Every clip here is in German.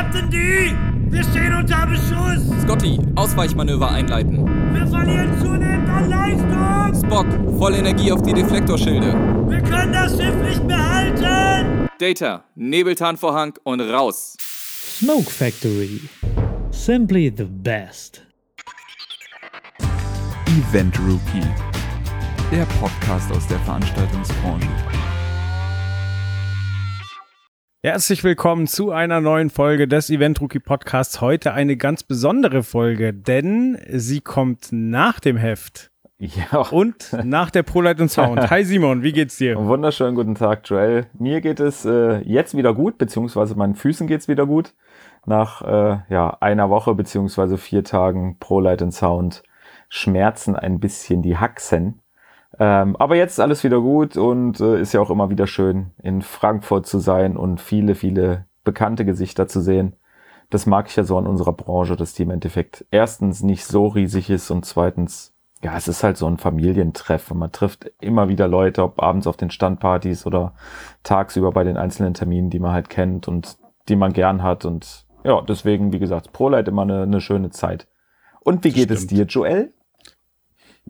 Captain D! Wir stehen unter Beschuss! Scotty, Ausweichmanöver einleiten. Wir verlieren zunehmend an Leistung! Spock, volle Energie auf die Deflektorschilde. Wir können das Schiff nicht mehr halten! Data, Nebeltarnvorhang und raus. Smoke Factory. Simply the best. Event Rookie, der Podcast aus der Veranstaltungsbranche. Herzlich willkommen zu einer neuen Folge des Event Rookie Podcasts. Heute eine ganz besondere Folge, denn sie kommt nach dem Heft Ja, und nach der ProLight und Sound. Hi Simon, wie geht's dir? wunderschönen guten Tag, Joel. Mir geht es äh, jetzt wieder gut, beziehungsweise meinen Füßen geht's wieder gut. Nach äh, ja, einer Woche, beziehungsweise vier Tagen Pro Light and Sound schmerzen ein bisschen die Haxen. Ähm, aber jetzt ist alles wieder gut und äh, ist ja auch immer wieder schön, in Frankfurt zu sein und viele, viele bekannte Gesichter zu sehen. Das mag ich ja so an unserer Branche, dass die im Endeffekt erstens nicht so riesig ist und zweitens, ja, es ist halt so ein Familientreff und man trifft immer wieder Leute, ob abends auf den Standpartys oder tagsüber bei den einzelnen Terminen, die man halt kennt und die man gern hat und ja, deswegen, wie gesagt, ProLight immer eine, eine schöne Zeit. Und wie geht es dir, Joel?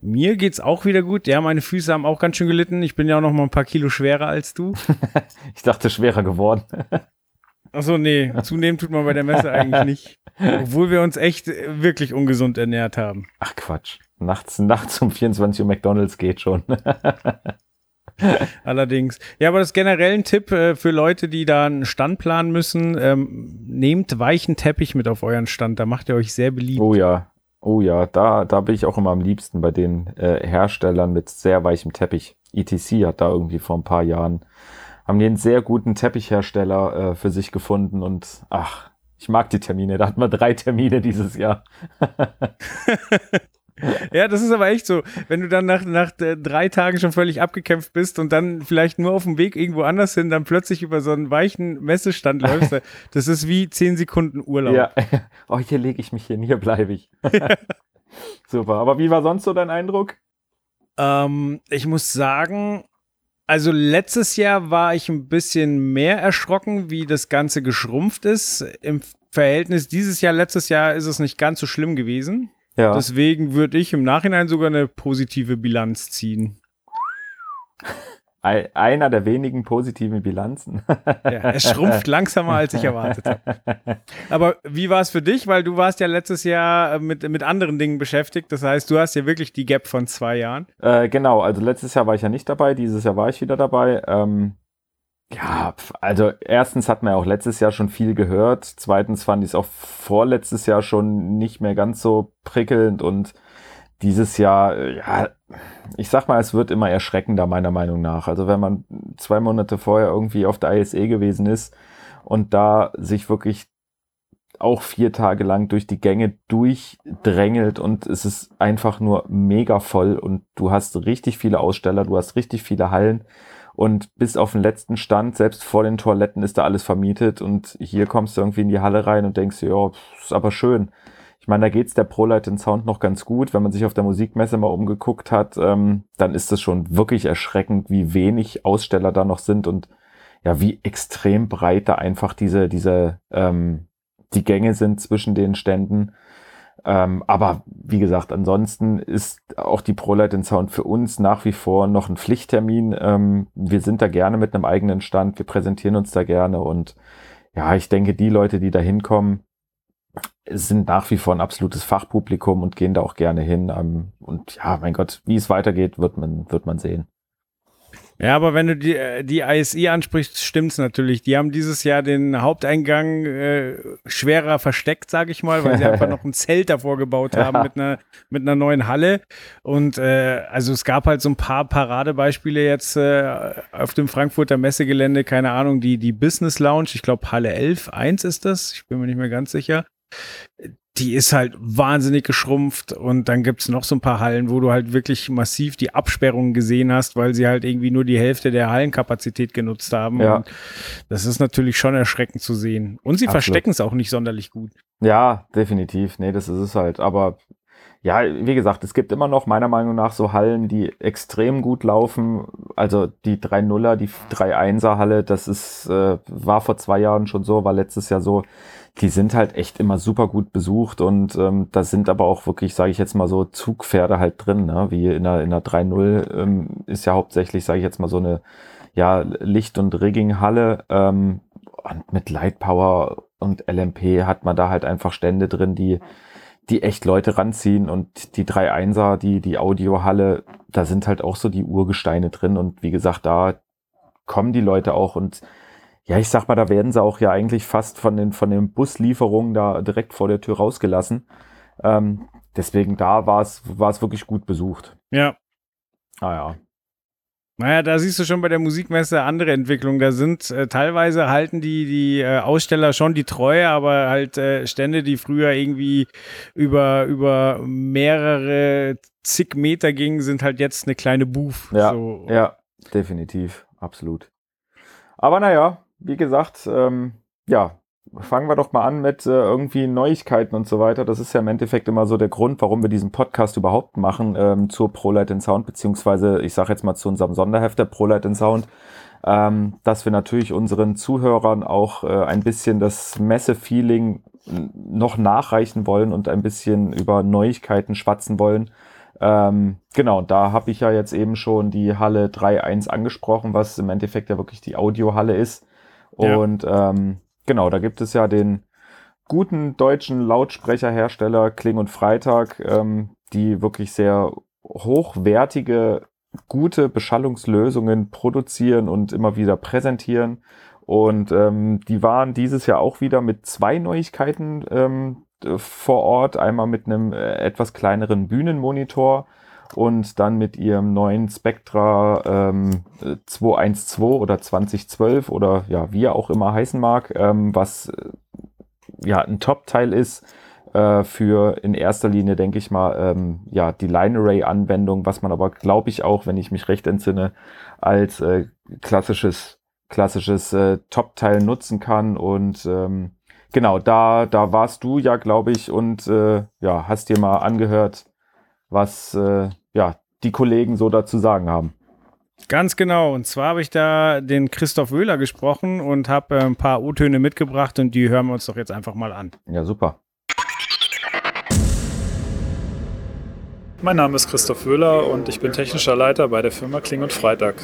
Mir geht's auch wieder gut. Ja, meine Füße haben auch ganz schön gelitten. Ich bin ja auch noch mal ein paar Kilo schwerer als du. Ich dachte, schwerer geworden. Achso, nee, zunehmen tut man bei der Messe eigentlich nicht. Obwohl wir uns echt äh, wirklich ungesund ernährt haben. Ach Quatsch. Nachts, nachts um 24 Uhr McDonalds geht schon. Allerdings. Ja, aber das generell ein Tipp äh, für Leute, die da einen Stand planen müssen. Ähm, nehmt weichen Teppich mit auf euren Stand. Da macht ihr euch sehr beliebt. Oh ja. Oh ja, da, da bin ich auch immer am liebsten bei den äh, Herstellern mit sehr weichem Teppich. ETC hat da irgendwie vor ein paar Jahren, haben einen sehr guten Teppichhersteller äh, für sich gefunden und ach, ich mag die Termine. Da hatten wir drei Termine dieses Jahr. Ja, das ist aber echt so. Wenn du dann nach, nach äh, drei Tagen schon völlig abgekämpft bist und dann vielleicht nur auf dem Weg irgendwo anders hin, dann plötzlich über so einen weichen Messestand läufst, da- das ist wie zehn Sekunden Urlaub. Ja. Oh, hier lege ich mich hin, hier bleibe ich. Super. Aber wie war sonst so dein Eindruck? Ähm, ich muss sagen, also letztes Jahr war ich ein bisschen mehr erschrocken, wie das Ganze geschrumpft ist. Im Verhältnis dieses Jahr, letztes Jahr ist es nicht ganz so schlimm gewesen. Ja. Deswegen würde ich im Nachhinein sogar eine positive Bilanz ziehen. Ei- einer der wenigen positiven Bilanzen. Ja, es schrumpft langsamer, als ich erwartet habe. Aber wie war es für dich? Weil du warst ja letztes Jahr äh, mit, mit anderen Dingen beschäftigt. Das heißt, du hast ja wirklich die Gap von zwei Jahren. Äh, genau, also letztes Jahr war ich ja nicht dabei, dieses Jahr war ich wieder dabei. Ähm, ja, also erstens hat man ja auch letztes Jahr schon viel gehört. Zweitens fand ich es auch vorletztes Jahr schon nicht mehr ganz so prickelnd und dieses Jahr, äh, ja, ich sag mal, es wird immer erschreckender, meiner Meinung nach. Also wenn man zwei Monate vorher irgendwie auf der ISE gewesen ist und da sich wirklich auch vier Tage lang durch die Gänge durchdrängelt und es ist einfach nur mega voll und du hast richtig viele Aussteller, du hast richtig viele Hallen und bis auf den letzten Stand, selbst vor den Toiletten ist da alles vermietet und hier kommst du irgendwie in die Halle rein und denkst, ja, ist aber schön. Ich meine, da geht's der ProLight in Sound noch ganz gut. Wenn man sich auf der Musikmesse mal umgeguckt hat, ähm, dann ist es schon wirklich erschreckend, wie wenig Aussteller da noch sind und ja, wie extrem breit da einfach diese, diese, ähm, die Gänge sind zwischen den Ständen. Ähm, aber wie gesagt, ansonsten ist auch die ProLight in Sound für uns nach wie vor noch ein Pflichttermin. Ähm, wir sind da gerne mit einem eigenen Stand, wir präsentieren uns da gerne und ja, ich denke, die Leute, die da hinkommen, sind nach wie vor ein absolutes Fachpublikum und gehen da auch gerne hin. Ähm, und ja, mein Gott, wie es weitergeht, wird man, wird man sehen. Ja, aber wenn du die, äh, die ISI ansprichst, stimmt's natürlich. Die haben dieses Jahr den Haupteingang äh, schwerer versteckt, sage ich mal, weil sie einfach noch ein Zelt davor gebaut haben mit einer mit einer neuen Halle. Und äh, also es gab halt so ein paar Paradebeispiele jetzt äh, auf dem Frankfurter Messegelände, keine Ahnung, die die Business Lounge, ich glaube Halle 11, 1 ist das, ich bin mir nicht mehr ganz sicher die ist halt wahnsinnig geschrumpft und dann gibt's noch so ein paar Hallen, wo du halt wirklich massiv die Absperrungen gesehen hast, weil sie halt irgendwie nur die Hälfte der Hallenkapazität genutzt haben. Ja. Und das ist natürlich schon erschreckend zu sehen. Und sie verstecken es auch nicht sonderlich gut. Ja, definitiv. Nee, das ist es halt. Aber ja, wie gesagt, es gibt immer noch meiner Meinung nach so Hallen, die extrem gut laufen. Also die 3-0er, die 3-1er Halle, das ist, äh, war vor zwei Jahren schon so, war letztes Jahr so. Die sind halt echt immer super gut besucht und ähm, da sind aber auch wirklich, sage ich jetzt mal so, Zugpferde halt drin, ne? wie in der, in der 3-0 ähm, ist ja hauptsächlich, sage ich jetzt mal so eine ja, Licht- und Rigging-Halle ähm, und mit Lightpower und LMP hat man da halt einfach Stände drin, die die echt Leute ranziehen und die 3-1er, die, die Audiohalle, da sind halt auch so die Urgesteine drin und wie gesagt, da kommen die Leute auch und ja, ich sag mal, da werden sie auch ja eigentlich fast von den, von den Buslieferungen da direkt vor der Tür rausgelassen. Ähm, deswegen da war es, wirklich gut besucht. Ja. Ah ja. Naja, da siehst du schon bei der Musikmesse andere Entwicklungen. Da sind äh, teilweise halten die, die äh, Aussteller schon die Treue, aber halt äh, Stände, die früher irgendwie über, über mehrere zig Meter gingen, sind halt jetzt eine kleine Booth. Ja, so. ja, definitiv, absolut. Aber naja, wie gesagt, ähm, ja, fangen wir doch mal an mit äh, irgendwie Neuigkeiten und so weiter. Das ist ja im Endeffekt immer so der Grund, warum wir diesen Podcast überhaupt machen ähm, zur ProLight Sound, beziehungsweise ich sage jetzt mal zu unserem Sonderheft der ProLight Sound, ähm, dass wir natürlich unseren Zuhörern auch äh, ein bisschen das Messe-Feeling noch nachreichen wollen und ein bisschen über Neuigkeiten schwatzen wollen. Ähm, genau, da habe ich ja jetzt eben schon die Halle 3.1 angesprochen, was im Endeffekt ja wirklich die Audiohalle ist. Und ähm, genau, da gibt es ja den guten deutschen Lautsprecherhersteller Kling und Freitag, ähm, die wirklich sehr hochwertige, gute Beschallungslösungen produzieren und immer wieder präsentieren. Und ähm, die waren dieses Jahr auch wieder mit zwei Neuigkeiten ähm, äh, vor Ort. Einmal mit einem äh, etwas kleineren Bühnenmonitor und dann mit ihrem neuen Spectra ähm, äh, 212 oder 2012 oder ja, wie er auch immer heißen mag, ähm, was äh, ja ein Top-Teil ist äh, für in erster Linie, denke ich mal, ähm, ja, die Line-Array-Anwendung, was man aber, glaube ich, auch, wenn ich mich recht entsinne, als äh, klassisches, klassisches äh, Top-Teil nutzen kann. Und ähm, genau, da, da warst du ja, glaube ich, und äh, ja, hast dir mal angehört, was äh, ja, die Kollegen so dazu sagen haben. Ganz genau. Und zwar habe ich da den Christoph Wöhler gesprochen und habe äh, ein paar O-Töne mitgebracht und die hören wir uns doch jetzt einfach mal an. Ja, super. Mein Name ist Christoph Wöhler und ich bin technischer Leiter bei der Firma Kling und Freitag.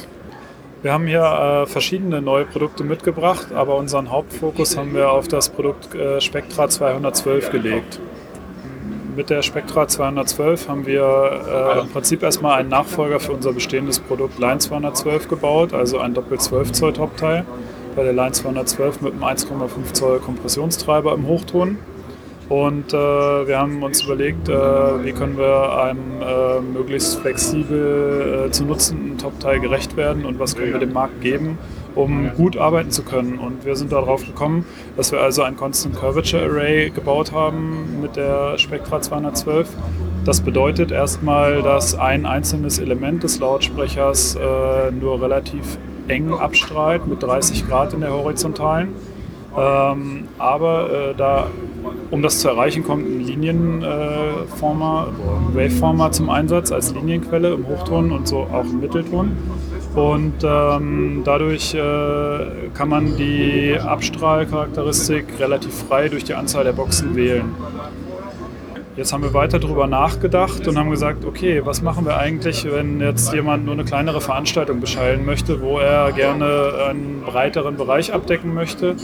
Wir haben hier äh, verschiedene neue Produkte mitgebracht, aber unseren Hauptfokus haben wir auf das Produkt äh, Spectra 212 gelegt. Mit der Spectra 212 haben wir äh, im Prinzip erstmal einen Nachfolger für unser bestehendes Produkt Line 212 gebaut, also ein Doppel 12 Zoll Topteil. Bei der Line 212 mit einem 1,5 Zoll Kompressionstreiber im Hochton. Und äh, wir haben uns überlegt, äh, wie können wir einem äh, möglichst flexibel äh, zu nutzenden Top-Teil gerecht werden und was können wir dem Markt geben, um gut arbeiten zu können. Und wir sind darauf gekommen, dass wir also ein Constant Curvature Array gebaut haben mit der Spectra 212. Das bedeutet erstmal, dass ein einzelnes Element des Lautsprechers äh, nur relativ eng abstrahlt mit 30 Grad in der horizontalen. Ähm, aber äh, da, um das zu erreichen, kommt ein Linienformer, äh, Waveformer zum Einsatz als Linienquelle im Hochton und so auch im Mittelton. Und ähm, dadurch äh, kann man die Abstrahlcharakteristik relativ frei durch die Anzahl der Boxen wählen. Jetzt haben wir weiter darüber nachgedacht und haben gesagt, okay, was machen wir eigentlich, wenn jetzt jemand nur eine kleinere Veranstaltung beschallen möchte, wo er gerne einen breiteren Bereich abdecken möchte,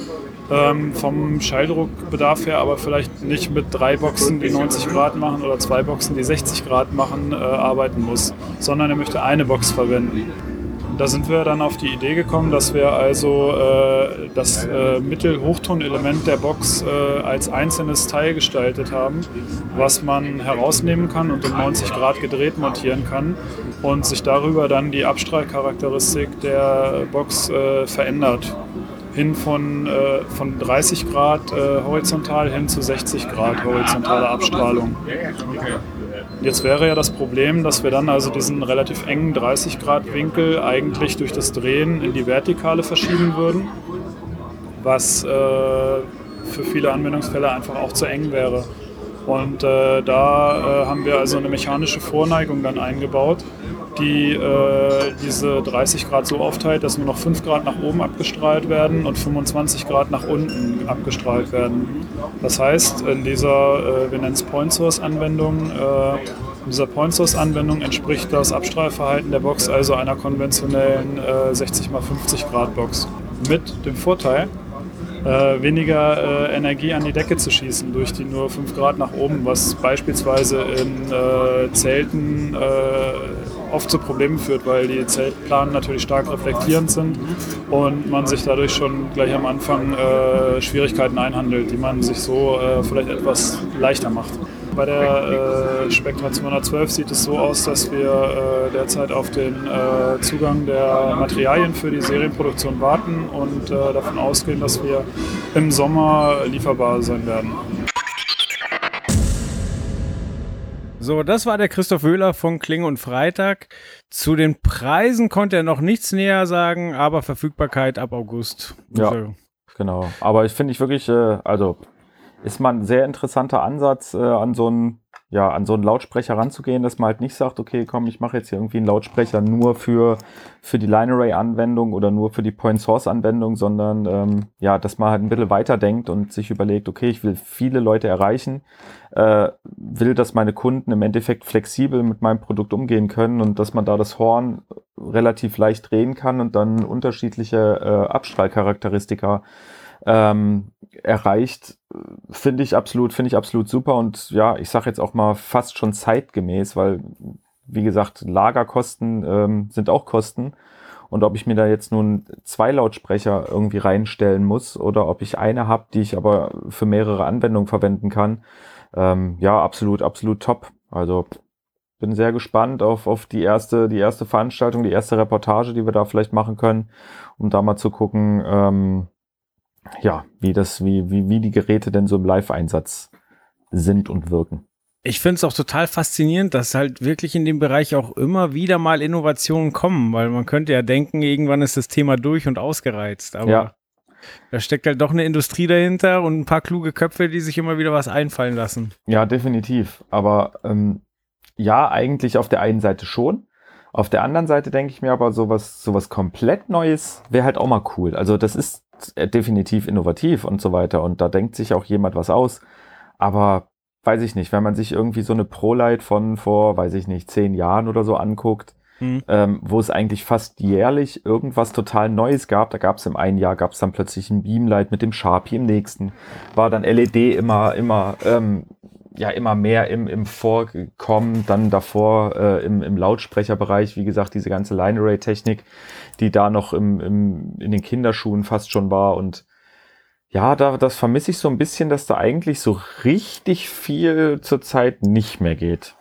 ähm, vom Schalldruckbedarf her, aber vielleicht nicht mit drei Boxen, die 90 Grad machen oder zwei Boxen, die 60 Grad machen, äh, arbeiten muss, sondern er möchte eine Box verwenden. Da sind wir dann auf die Idee gekommen, dass wir also äh, das äh, Mittel-Hochtonelement der Box äh, als einzelnes Teil gestaltet haben, was man herausnehmen kann und um 90 Grad gedreht montieren kann und sich darüber dann die Abstrahlcharakteristik der Box äh, verändert. Hin von, äh, von 30 Grad äh, horizontal hin zu 60 Grad horizontale Abstrahlung. Jetzt wäre ja das Problem, dass wir dann also diesen relativ engen 30 Grad Winkel eigentlich durch das Drehen in die Vertikale verschieben würden, was äh, für viele Anwendungsfälle einfach auch zu eng wäre. Und äh, da äh, haben wir also eine mechanische Vorneigung dann eingebaut, die äh, diese 30 Grad so aufteilt, dass nur noch 5 Grad nach oben abgestrahlt werden und 25 Grad nach unten abgestrahlt werden. Das heißt, in dieser, äh, wir nennen es Point Source Anwendung, äh, in dieser Point Source Anwendung entspricht das Abstrahlverhalten der Box also einer konventionellen 60 x 50 Grad Box. Mit dem Vorteil, äh, weniger äh, Energie an die Decke zu schießen durch die nur 5 Grad nach oben, was beispielsweise in äh, Zelten äh, oft zu Problemen führt, weil die Zeltplanen natürlich stark reflektierend sind und man sich dadurch schon gleich am Anfang äh, Schwierigkeiten einhandelt, die man sich so äh, vielleicht etwas leichter macht. Bei der äh, Spectra 212 sieht es so aus, dass wir äh, derzeit auf den äh, Zugang der Materialien für die Serienproduktion warten und äh, davon ausgehen, dass wir im Sommer lieferbar sein werden. So, das war der Christoph Wöhler von Klinge und Freitag. Zu den Preisen konnte er noch nichts näher sagen, aber Verfügbarkeit ab August. Ja, Also, genau. Aber ich finde ich wirklich, äh, also ist mal ein sehr interessanter Ansatz, äh, an so einen, ja, an so einen Lautsprecher ranzugehen, dass man halt nicht sagt, okay, komm, ich mache jetzt hier irgendwie einen Lautsprecher nur für, für die Line Array Anwendung oder nur für die Point Source Anwendung, sondern ähm, ja, dass man halt ein bisschen weiterdenkt und sich überlegt, okay, ich will viele Leute erreichen, äh, will, dass meine Kunden im Endeffekt flexibel mit meinem Produkt umgehen können und dass man da das Horn relativ leicht drehen kann und dann unterschiedliche äh, Abstrahlcharakteristika ähm, erreicht, finde ich absolut, finde ich absolut super und ja, ich sage jetzt auch mal fast schon zeitgemäß, weil wie gesagt, Lagerkosten ähm, sind auch Kosten und ob ich mir da jetzt nun zwei Lautsprecher irgendwie reinstellen muss oder ob ich eine habe, die ich aber für mehrere Anwendungen verwenden kann, ähm, ja, absolut, absolut top. Also bin sehr gespannt auf, auf die erste, die erste Veranstaltung, die erste Reportage, die wir da vielleicht machen können, um da mal zu gucken, ähm, ja, wie das, wie, wie, wie die Geräte denn so im Live-Einsatz sind und wirken. Ich finde es auch total faszinierend, dass halt wirklich in dem Bereich auch immer wieder mal Innovationen kommen, weil man könnte ja denken, irgendwann ist das Thema durch und ausgereizt. Aber Ja. da steckt halt doch eine Industrie dahinter und ein paar kluge Köpfe, die sich immer wieder was einfallen lassen. Ja, definitiv. Aber ähm, ja, eigentlich auf der einen Seite schon. Auf der anderen Seite denke ich mir aber, sowas, sowas komplett Neues wäre halt auch mal cool. Also das ist definitiv innovativ und so weiter. Und da denkt sich auch jemand was aus. Aber weiß ich nicht, wenn man sich irgendwie so eine ProLight von vor, weiß ich nicht, zehn Jahren oder so anguckt, Hm. ähm, wo es eigentlich fast jährlich irgendwas total Neues gab. Da gab es im einen Jahr, gab es dann plötzlich ein Beamlight mit dem Sharpie, im nächsten war dann LED immer, immer, ähm, ja, immer mehr im, im Vorkommen, dann davor äh, im, im Lautsprecherbereich, wie gesagt, diese ganze Line Array Technik, die da noch im, im, in den Kinderschuhen fast schon war und ja, da, das vermisse ich so ein bisschen, dass da eigentlich so richtig viel zurzeit nicht mehr geht.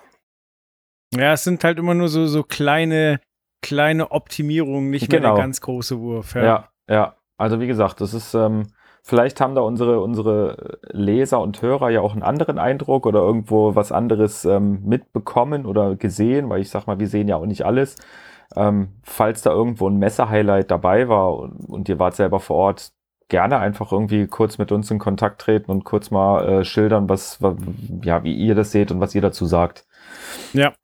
Ja, es sind halt immer nur so, so kleine, kleine Optimierungen, nicht mehr Genau. der ganz große Wurf. Ja, ja. Also wie gesagt, das ist, ähm, vielleicht haben da unsere, unsere Leser und Hörer ja auch einen anderen Eindruck oder irgendwo was anderes ähm, mitbekommen oder gesehen, weil ich sag mal, wir sehen ja auch nicht alles. Ähm, falls da irgendwo ein Messer-Highlight dabei war und, und ihr wart selber vor Ort, gerne einfach irgendwie kurz mit uns in Kontakt treten und kurz mal äh, schildern, was, wa- ja, wie ihr das seht und was ihr dazu sagt. Ja.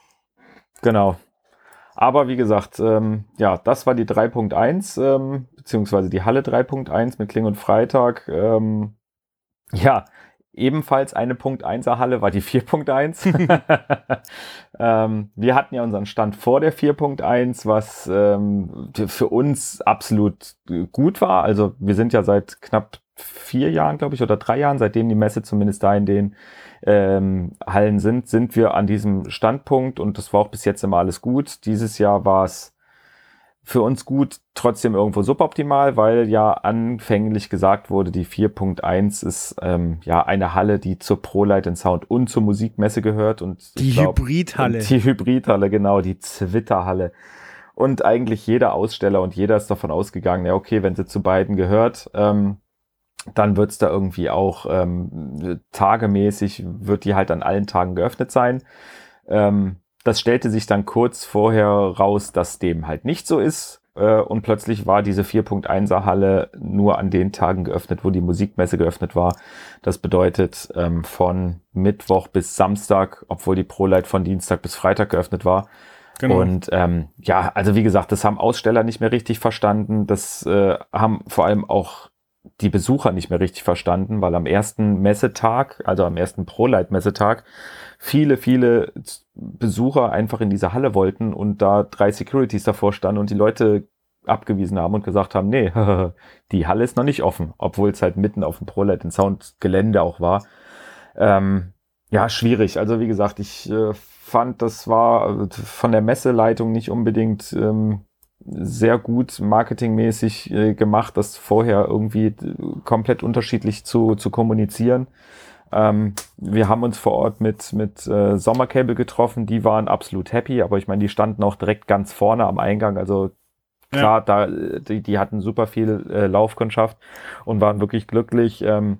Genau. Aber wie gesagt, ähm, ja, das war die 3.1, ähm, beziehungsweise die Halle 3.1 mit Kling und Freitag. Ähm, ja, ebenfalls eine Punkt 1er Halle war die 4.1. ähm, wir hatten ja unseren Stand vor der 4.1, was ähm, für uns absolut gut war. Also wir sind ja seit knapp vier Jahren, glaube ich, oder drei Jahren, seitdem die Messe zumindest da in den ähm, Hallen sind, sind wir an diesem Standpunkt und das war auch bis jetzt immer alles gut. Dieses Jahr war es für uns gut, trotzdem irgendwo suboptimal, weil ja anfänglich gesagt wurde, die 4.1 ist ähm, ja eine Halle, die zur ProLight and Sound und zur Musikmesse gehört und Die glaub, Hybridhalle. Die Hybridhalle, genau, die Zwitterhalle. Und eigentlich jeder Aussteller und jeder ist davon ausgegangen, ja, okay, wenn sie zu beiden gehört, ähm, dann wird's da irgendwie auch ähm, tagemäßig, wird die halt an allen Tagen geöffnet sein. Ähm, das stellte sich dann kurz vorher raus, dass dem halt nicht so ist. äh, und plötzlich war diese 4.1er Halle nur an den Tagen geöffnet, wo die Musikmesse geöffnet war. Das bedeutet ähm, von Mittwoch bis Samstag, obwohl die ProLight von Dienstag bis Freitag geöffnet war. Genau. Und ähm, ja, also wie gesagt, das haben Aussteller nicht mehr richtig verstanden. Das äh, haben vor allem auch die Besucher nicht mehr richtig verstanden, weil am ersten Messetag, also am ersten ProLight-Messetag, viele, viele Besucher einfach in diese Halle wollten und da drei Securities davor standen und die Leute abgewiesen haben und gesagt haben, nee, die Halle ist noch nicht offen, obwohl es halt mitten auf dem ProLight in Sound Gelände auch war. Ähm, ja, schwierig. Also wie gesagt, ich äh, fand, das war von der Messeleitung nicht unbedingt ähm, sehr gut marketingmäßig äh, gemacht, das vorher irgendwie äh, komplett unterschiedlich zu, zu kommunizieren. Ähm, wir haben uns vor Ort mit, mit äh, Sommercable getroffen, die waren absolut happy, aber ich meine, die standen auch direkt ganz vorne am Eingang, also klar, ja. da, die, die hatten super viel äh, Laufkundschaft und waren wirklich glücklich. Ähm,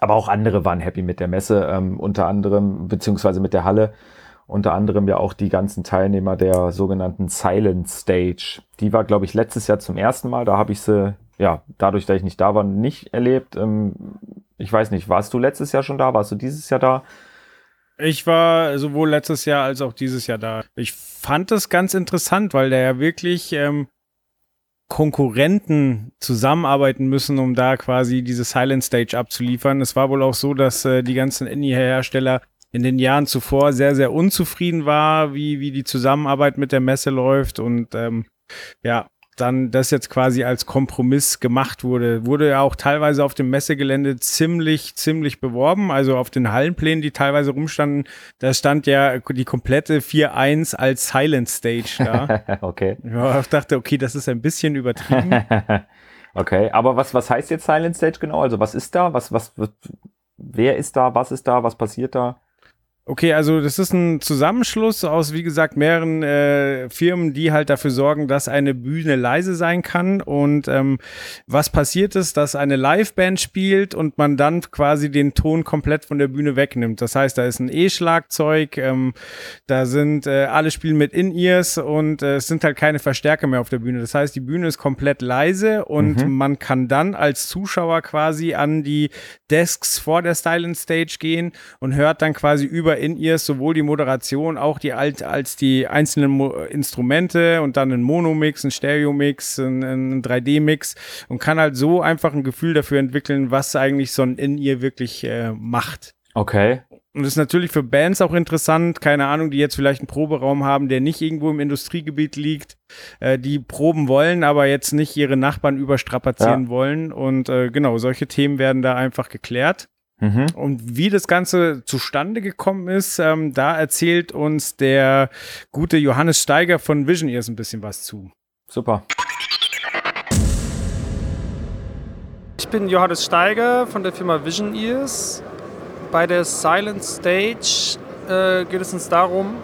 aber auch andere waren happy mit der Messe, ähm, unter anderem, beziehungsweise mit der Halle unter anderem ja auch die ganzen Teilnehmer der sogenannten Silent Stage. Die war, glaube ich, letztes Jahr zum ersten Mal. Da habe ich sie, ja, dadurch, dass ich nicht da war, nicht erlebt. Ähm, ich weiß nicht, warst du letztes Jahr schon da? Warst du dieses Jahr da? Ich war sowohl letztes Jahr als auch dieses Jahr da. Ich fand es ganz interessant, weil da ja wirklich ähm, Konkurrenten zusammenarbeiten müssen, um da quasi diese Silent Stage abzuliefern. Es war wohl auch so, dass äh, die ganzen Indie-Hersteller in den Jahren zuvor sehr, sehr unzufrieden war, wie, wie die Zusammenarbeit mit der Messe läuft und ähm, ja, dann das jetzt quasi als Kompromiss gemacht wurde. Wurde ja auch teilweise auf dem Messegelände ziemlich, ziemlich beworben. Also auf den Hallenplänen, die teilweise rumstanden, da stand ja die komplette 4.1 als Silent Stage da. okay. Ja, ich dachte, okay, das ist ein bisschen übertrieben. okay, aber was, was heißt jetzt Silent Stage genau? Also was ist da? Was, was, wer ist da? Was ist da? Was passiert da? Okay, also das ist ein Zusammenschluss aus, wie gesagt, mehreren äh, Firmen, die halt dafür sorgen, dass eine Bühne leise sein kann. Und ähm, was passiert ist, dass eine Liveband spielt und man dann quasi den Ton komplett von der Bühne wegnimmt. Das heißt, da ist ein E-Schlagzeug, ähm, da sind äh, alle spielen mit In-Ears und äh, es sind halt keine Verstärker mehr auf der Bühne. Das heißt, die Bühne ist komplett leise und mhm. man kann dann als Zuschauer quasi an die Desks vor der Silent Stage gehen und hört dann quasi über in ihr sowohl die Moderation auch die alt als die einzelnen Mo Instrumente und dann einen Monomix, einen Stereomix, einen, einen 3D-Mix und kann halt so einfach ein Gefühl dafür entwickeln, was eigentlich so ein in ihr wirklich äh, macht. Okay. Und das ist natürlich für Bands auch interessant, keine Ahnung, die jetzt vielleicht einen Proberaum haben, der nicht irgendwo im Industriegebiet liegt, äh, die proben wollen, aber jetzt nicht ihre Nachbarn überstrapazieren ja. wollen. Und äh, genau, solche Themen werden da einfach geklärt. Mhm. Und wie das Ganze zustande gekommen ist, ähm, da erzählt uns der gute Johannes Steiger von Vision Ears ein bisschen was zu. Super. Ich bin Johannes Steiger von der Firma Vision Ears. Bei der Silent Stage äh, geht es uns darum,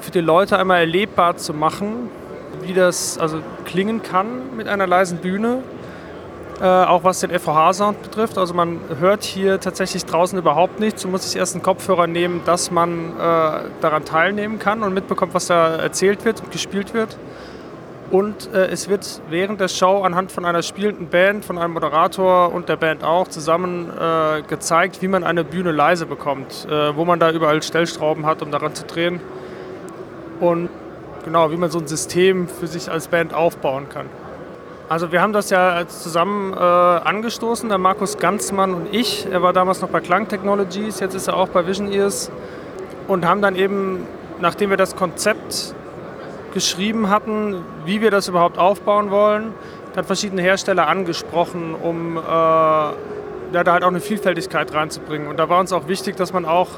für die Leute einmal erlebbar zu machen, wie das also klingen kann mit einer leisen Bühne äh, auch was den FVH-Sound betrifft. Also man hört hier tatsächlich draußen überhaupt nichts. Man muss sich erst einen Kopfhörer nehmen, dass man äh, daran teilnehmen kann und mitbekommt, was da erzählt wird und gespielt wird. Und äh, es wird während der Show anhand von einer spielenden Band, von einem Moderator und der Band auch zusammen äh, gezeigt, wie man eine Bühne leise bekommt, äh, wo man da überall Stellstrauben hat, um daran zu drehen. Und genau, wie man so ein System für sich als Band aufbauen kann. Also wir haben das ja zusammen äh, angestoßen, der Markus Ganzmann und ich. Er war damals noch bei Klang Technologies, jetzt ist er auch bei Vision Ears. Und haben dann eben, nachdem wir das Konzept geschrieben hatten, wie wir das überhaupt aufbauen wollen, dann verschiedene Hersteller angesprochen, um äh, ja, da halt auch eine Vielfältigkeit reinzubringen. Und da war uns auch wichtig, dass man auch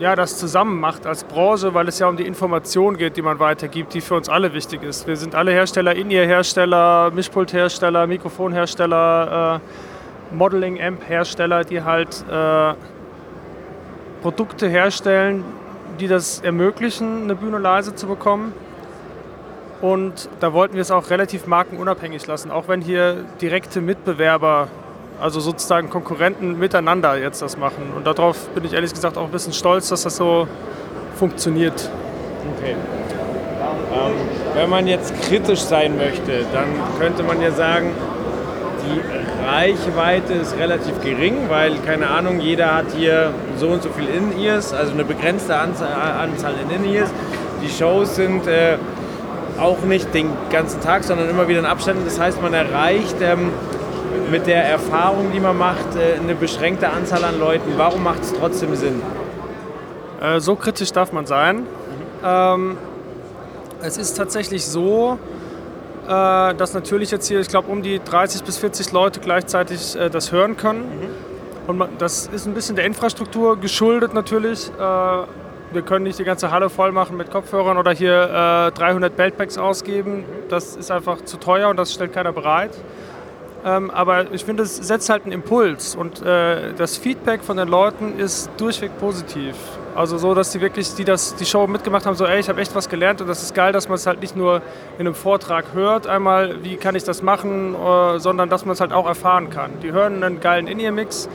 ja, das zusammen macht als Branche, weil es ja um die Information geht, die man weitergibt, die für uns alle wichtig ist. Wir sind alle Hersteller, In-Ear-Hersteller, Mischpult-Hersteller, Mikrofonhersteller, äh, Modeling-Amp-Hersteller, die halt äh, Produkte herstellen, die das ermöglichen, eine Bühne leise zu bekommen. Und da wollten wir es auch relativ markenunabhängig lassen, auch wenn hier direkte Mitbewerber also sozusagen Konkurrenten miteinander jetzt das machen. Und darauf bin ich ehrlich gesagt auch ein bisschen stolz, dass das so funktioniert. Okay. Ähm, wenn man jetzt kritisch sein möchte, dann könnte man ja sagen, die Reichweite ist relativ gering, weil, keine Ahnung, jeder hat hier so und so viel In-Ears, also eine begrenzte Anzahl, Anzahl in In-Ears. Die Shows sind äh, auch nicht den ganzen Tag, sondern immer wieder in Abständen. Das heißt, man erreicht ähm, mit der Erfahrung, die man macht, äh, eine beschränkte Anzahl an Leuten. Warum macht es trotzdem Sinn? Äh, so kritisch darf man sein. Ähm, es ist tatsächlich so, äh, dass natürlich jetzt hier, ich glaube, um die 30 bis 40 Leute gleichzeitig äh, das hören können. Und man, das ist ein bisschen der Infrastruktur geschuldet natürlich. Wir können nicht die ganze Halle voll machen mit Kopfhörern oder hier 300 Beltpacks ausgeben. Das ist einfach zu teuer und das stellt keiner bereit. Ähm, aber ich finde, es setzt halt einen Impuls und äh, das Feedback von den Leuten ist durchweg positiv. Also so, dass die wirklich, die das, die Show mitgemacht haben, so, ey, ich habe echt was gelernt und das ist geil, dass man es halt nicht nur in einem Vortrag hört, einmal, wie kann ich das machen, äh, sondern dass man es halt auch erfahren kann. Die hören einen geilen In-Ear-Mix,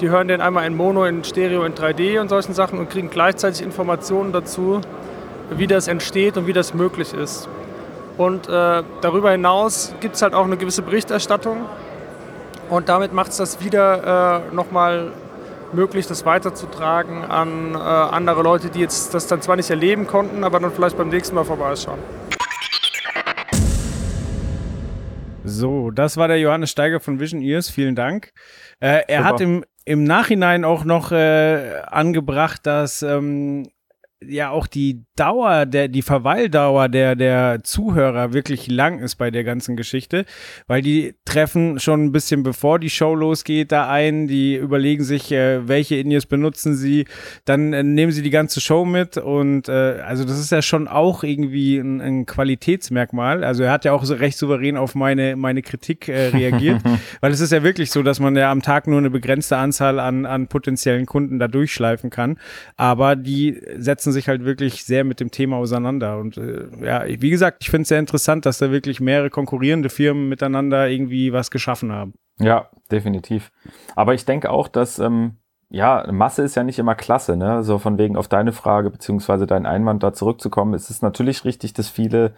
die hören den einmal in Mono, in Stereo, in 3D und solchen Sachen und kriegen gleichzeitig Informationen dazu, wie das entsteht und wie das möglich ist. Und äh, darüber hinaus gibt es halt auch eine gewisse Berichterstattung. Und damit macht es das wieder äh, nochmal möglich, das weiterzutragen an äh, andere Leute, die jetzt das dann zwar nicht erleben konnten, aber dann vielleicht beim nächsten Mal vorbeischauen. So, das war der Johannes Steiger von Vision Ears. Vielen Dank. Äh, er Super. hat im, im Nachhinein auch noch äh, angebracht, dass ähm, ja auch die Dauer, der, die Verweildauer der, der Zuhörer wirklich lang ist bei der ganzen Geschichte, weil die treffen schon ein bisschen bevor die Show losgeht da ein, die überlegen sich, äh, welche Indies benutzen sie, dann äh, nehmen sie die ganze Show mit und äh, also das ist ja schon auch irgendwie ein, ein Qualitätsmerkmal. Also er hat ja auch so recht souverän auf meine, meine Kritik äh, reagiert, weil es ist ja wirklich so, dass man ja am Tag nur eine begrenzte Anzahl an, an potenziellen Kunden da durchschleifen kann, aber die setzen setzen sich halt wirklich sehr mit dem Thema auseinander. Und äh, ja, wie gesagt, ich finde es sehr interessant, dass da wirklich mehrere konkurrierende Firmen miteinander irgendwie was geschaffen haben. Ja, definitiv. Aber ich denke auch, dass ähm, ja, Masse ist ja nicht immer klasse, ne? So von wegen auf deine Frage beziehungsweise deinen Einwand da zurückzukommen. Es ist natürlich richtig, dass viele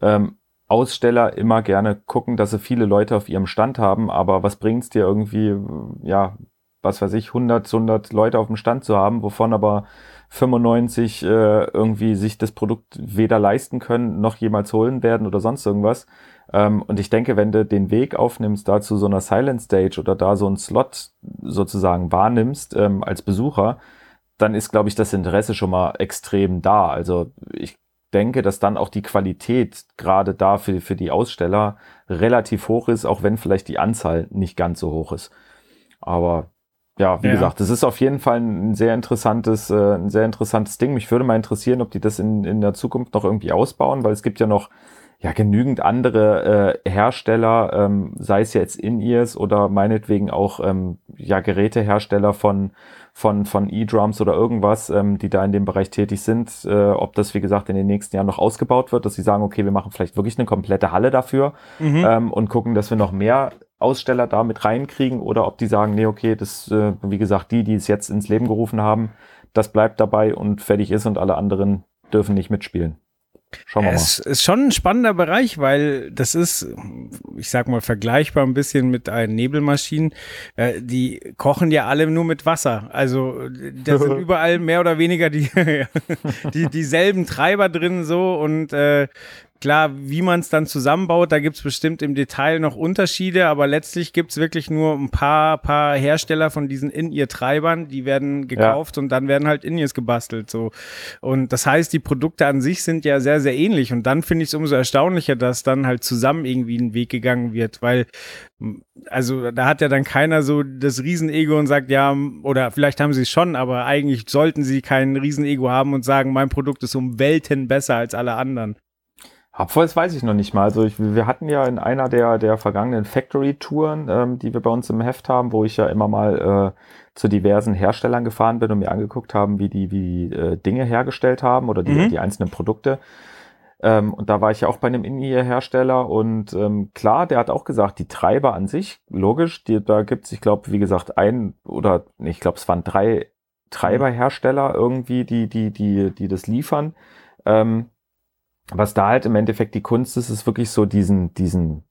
ähm, Aussteller immer gerne gucken, dass sie viele Leute auf ihrem Stand haben, aber was bringt's dir irgendwie, ja, was weiß ich, 100, 100 Leute auf dem Stand zu haben, wovon aber 95 äh, irgendwie sich das Produkt weder leisten können, noch jemals holen werden oder sonst irgendwas. Ähm, und ich denke, wenn du den Weg aufnimmst, da zu so einer Silent Stage oder da so einen Slot sozusagen wahrnimmst ähm, als Besucher, dann ist, glaube ich, das Interesse schon mal extrem da. Also ich denke, dass dann auch die Qualität gerade da für, für die Aussteller relativ hoch ist, auch wenn vielleicht die Anzahl nicht ganz so hoch ist. Aber ja, wie ja. gesagt, das ist auf jeden Fall ein sehr interessantes, äh, ein sehr interessantes Ding. Mich würde mal interessieren, ob die das in, in der Zukunft noch irgendwie ausbauen, weil es gibt ja noch ja genügend andere äh, Hersteller, ähm, sei es jetzt In-Ears oder meinetwegen auch ähm, ja Gerätehersteller von von von E-Drums oder irgendwas, ähm, die da in dem Bereich tätig sind. Äh, ob das wie gesagt in den nächsten Jahren noch ausgebaut wird, dass sie sagen, okay, wir machen vielleicht wirklich eine komplette Halle dafür mhm. ähm, und gucken, dass wir noch mehr Aussteller da mit reinkriegen oder ob die sagen, nee, okay, das, äh, wie gesagt, die, die es jetzt ins Leben gerufen haben, das bleibt dabei und fertig ist und alle anderen dürfen nicht mitspielen. Schauen wir mal. Es ist schon ein spannender Bereich, weil das ist, ich sag mal, vergleichbar ein bisschen mit einen Nebelmaschinen. Äh, die kochen ja alle nur mit Wasser. Also da sind überall mehr oder weniger die, die dieselben Treiber drin so und äh, Klar, wie man es dann zusammenbaut, da gibt es bestimmt im Detail noch Unterschiede, aber letztlich gibt es wirklich nur ein paar, paar Hersteller von diesen In-Ear-Treibern, die werden gekauft ja. und dann werden halt In-Ears gebastelt. So. Und das heißt, die Produkte an sich sind ja sehr, sehr ähnlich. Und dann finde ich es umso erstaunlicher, dass dann halt zusammen irgendwie ein Weg gegangen wird, weil also da hat ja dann keiner so das Riesenego und sagt, ja, oder vielleicht haben sie es schon, aber eigentlich sollten sie kein Riesenego haben und sagen, mein Produkt ist um Welten besser als alle anderen. Das weiß ich noch nicht mal. Also ich, wir hatten ja in einer der, der vergangenen Factory-Touren, ähm, die wir bei uns im Heft haben, wo ich ja immer mal äh, zu diversen Herstellern gefahren bin und mir angeguckt haben, wie die, wie die äh, Dinge hergestellt haben oder die, mhm. die einzelnen Produkte. Ähm, und da war ich ja auch bei einem In-Ear-Hersteller und ähm, klar, der hat auch gesagt, die Treiber an sich, logisch, die, da gibt es, ich glaube, wie gesagt, ein oder nee, ich glaube, es waren drei Treiberhersteller irgendwie, die, die, die, die das liefern. Ähm, was da halt im Endeffekt die Kunst ist, ist wirklich so diesen, diesen,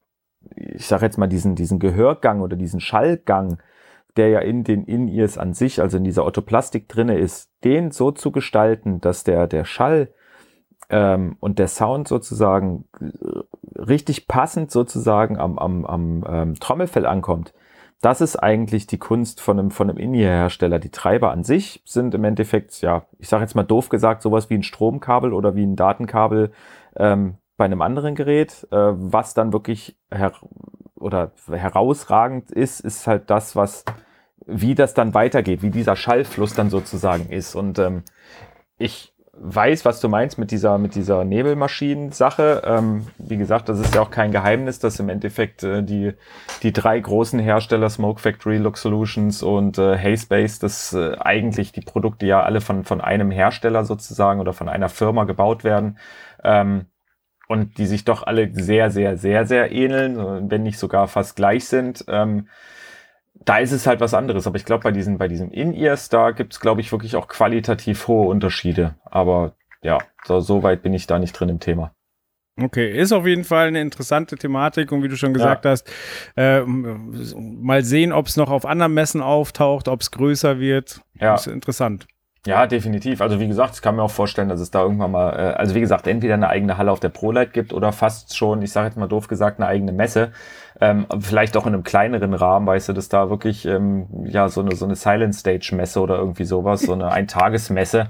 ich sag jetzt mal, diesen, diesen Gehörgang oder diesen Schallgang, der ja in den In-Ears an sich, also in dieser Otoplastik drinne ist, den so zu gestalten, dass der, der Schall ähm, und der Sound sozusagen äh, richtig passend sozusagen am, am, am ähm, Trommelfell ankommt. Das ist eigentlich die Kunst von einem, von einem In-Ear-Hersteller. Die Treiber an sich sind im Endeffekt, ja, ich sage jetzt mal doof gesagt, sowas wie ein Stromkabel oder wie ein Datenkabel ähm, bei einem anderen Gerät. Äh, was dann wirklich her oder herausragend ist, ist halt das, was wie das dann weitergeht, wie dieser Schallfluss dann sozusagen ist. Und ähm, ich weiß, was du meinst mit dieser, mit dieser Nebelmaschinen-Sache. Ähm, wie gesagt, das ist ja auch kein Geheimnis, dass im Endeffekt äh, die, die drei großen Hersteller, Smoke Factory, Look Solutions und äh, Hayspace, das äh, eigentlich die Produkte ja alle von, von einem Hersteller sozusagen oder von einer Firma gebaut werden. Ähm, und die sich doch alle sehr, sehr, sehr, sehr ähneln, wenn nicht sogar fast gleich sind. Ähm, da ist es halt was anderes. Aber ich glaube, bei diesen, bei diesem In-Ears, da gibt es, glaube ich, wirklich auch qualitativ hohe Unterschiede. Aber ja, so, so weit bin ich da nicht drin im Thema. Okay, ist auf jeden Fall eine interessante Thematik und wie du schon gesagt ja. hast, äh, mal sehen, ob es noch auf anderen Messen auftaucht, ob es größer wird. Ja. ist interessant. Ja, definitiv. Also wie gesagt, ich kann mir auch vorstellen, dass es da irgendwann mal, äh, also wie gesagt, entweder eine eigene Halle auf der ProLight gibt oder fast schon, ich sage jetzt mal doof gesagt, eine eigene Messe. Ähm, vielleicht auch in einem kleineren Rahmen, weißt du, dass da wirklich ähm, ja so eine so eine Silent Stage Messe oder irgendwie sowas, so eine Eintagesmesse.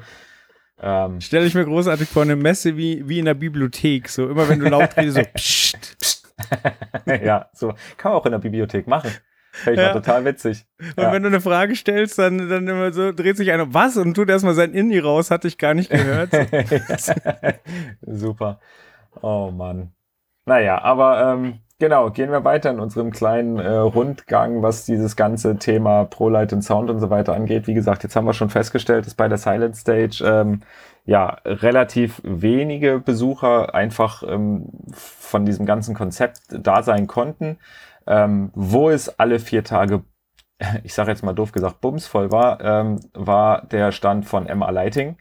Ähm, Stelle ich mir großartig vor, eine Messe wie, wie in der Bibliothek. So immer wenn du laut redest, so psst, psst. ja, so kann man auch in der Bibliothek machen. Ich ja. total witzig. Und ja. wenn du eine Frage stellst, dann, dann immer so, dreht sich einer, was? Und tut erstmal sein Indie raus, hatte ich gar nicht gehört. Super. Oh Mann. Naja, aber ähm, genau, gehen wir weiter in unserem kleinen äh, Rundgang, was dieses ganze Thema ProLight und Sound und so weiter angeht. Wie gesagt, jetzt haben wir schon festgestellt, dass bei der Silent Stage ähm, ja relativ wenige Besucher einfach ähm, von diesem ganzen Konzept da sein konnten ähm, wo es alle vier Tage, ich sage jetzt mal doof gesagt, bumsvoll war, ähm, war der Stand von MA Lighting.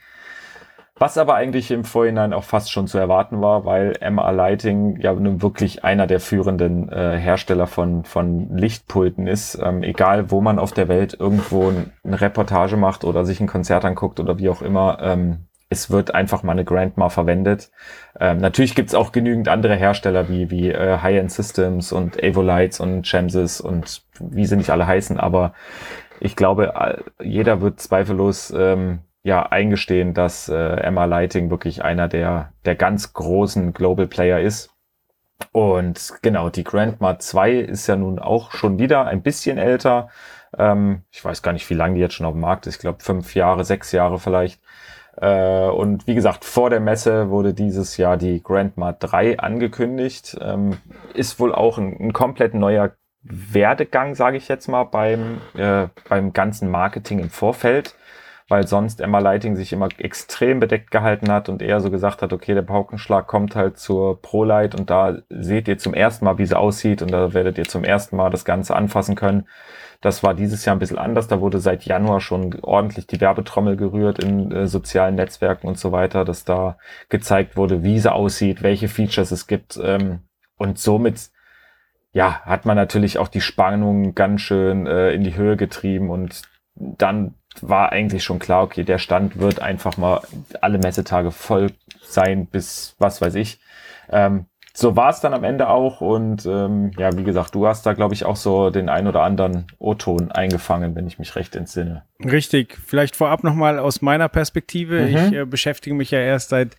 Was aber eigentlich im Vorhinein auch fast schon zu erwarten war, weil MA Lighting ja nun wirklich einer der führenden äh, Hersteller von, von Lichtpulten ist. Ähm, egal, wo man auf der Welt irgendwo eine Reportage macht oder sich ein Konzert anguckt oder wie auch immer, ähm, es wird einfach mal eine Grandma verwendet. Ähm, natürlich gibt's auch genügend andere Hersteller wie, wie äh, High-End Systems und Avolites und Chamsys und wie sie nicht alle heißen, aber ich glaube, jeder wird zweifellos ähm, ja eingestehen, dass äh, Emma Lighting wirklich einer der, der ganz großen Global Player ist. Und genau, die Grandma 2 ist ja nun auch schon wieder ein bisschen älter. Ähm, ich weiß gar nicht, wie lange die jetzt schon auf dem Markt ist. Ich glaube, fünf Jahre, sechs Jahre vielleicht. Äh, und wie gesagt, vor der Messe wurde dieses Jahr die Grandma 3 angekündigt. Ähm, ist wohl auch ein, ein komplett neuer Werdegang, sage ich jetzt mal, beim, äh, beim ganzen Marketing im Vorfeld, weil sonst Emma Lighting sich immer extrem bedeckt gehalten hat und eher so gesagt hat, okay, der Paukenschlag kommt halt zur ProLight und da seht ihr zum ersten Mal, wie sie aussieht und da werdet ihr zum ersten Mal das Ganze anfassen können. Das war dieses Jahr ein bisschen anders. Da wurde seit Januar schon ordentlich die Werbetrommel gerührt in äh, sozialen Netzwerken und so weiter, dass da gezeigt wurde, wie sie aussieht, welche Features es gibt. Ähm, und somit, ja, hat man natürlich auch die Spannung ganz schön äh, in die Höhe getrieben und dann war eigentlich schon klar, okay, der Stand wird einfach mal alle Messetage voll sein bis was weiß ich. Ähm, so war es dann am Ende auch. Und ähm, ja, wie gesagt, du hast da, glaube ich, auch so den ein oder anderen O-Ton eingefangen, wenn ich mich recht entsinne. Richtig. Vielleicht vorab nochmal aus meiner Perspektive. Mhm. Ich äh, beschäftige mich ja erst seit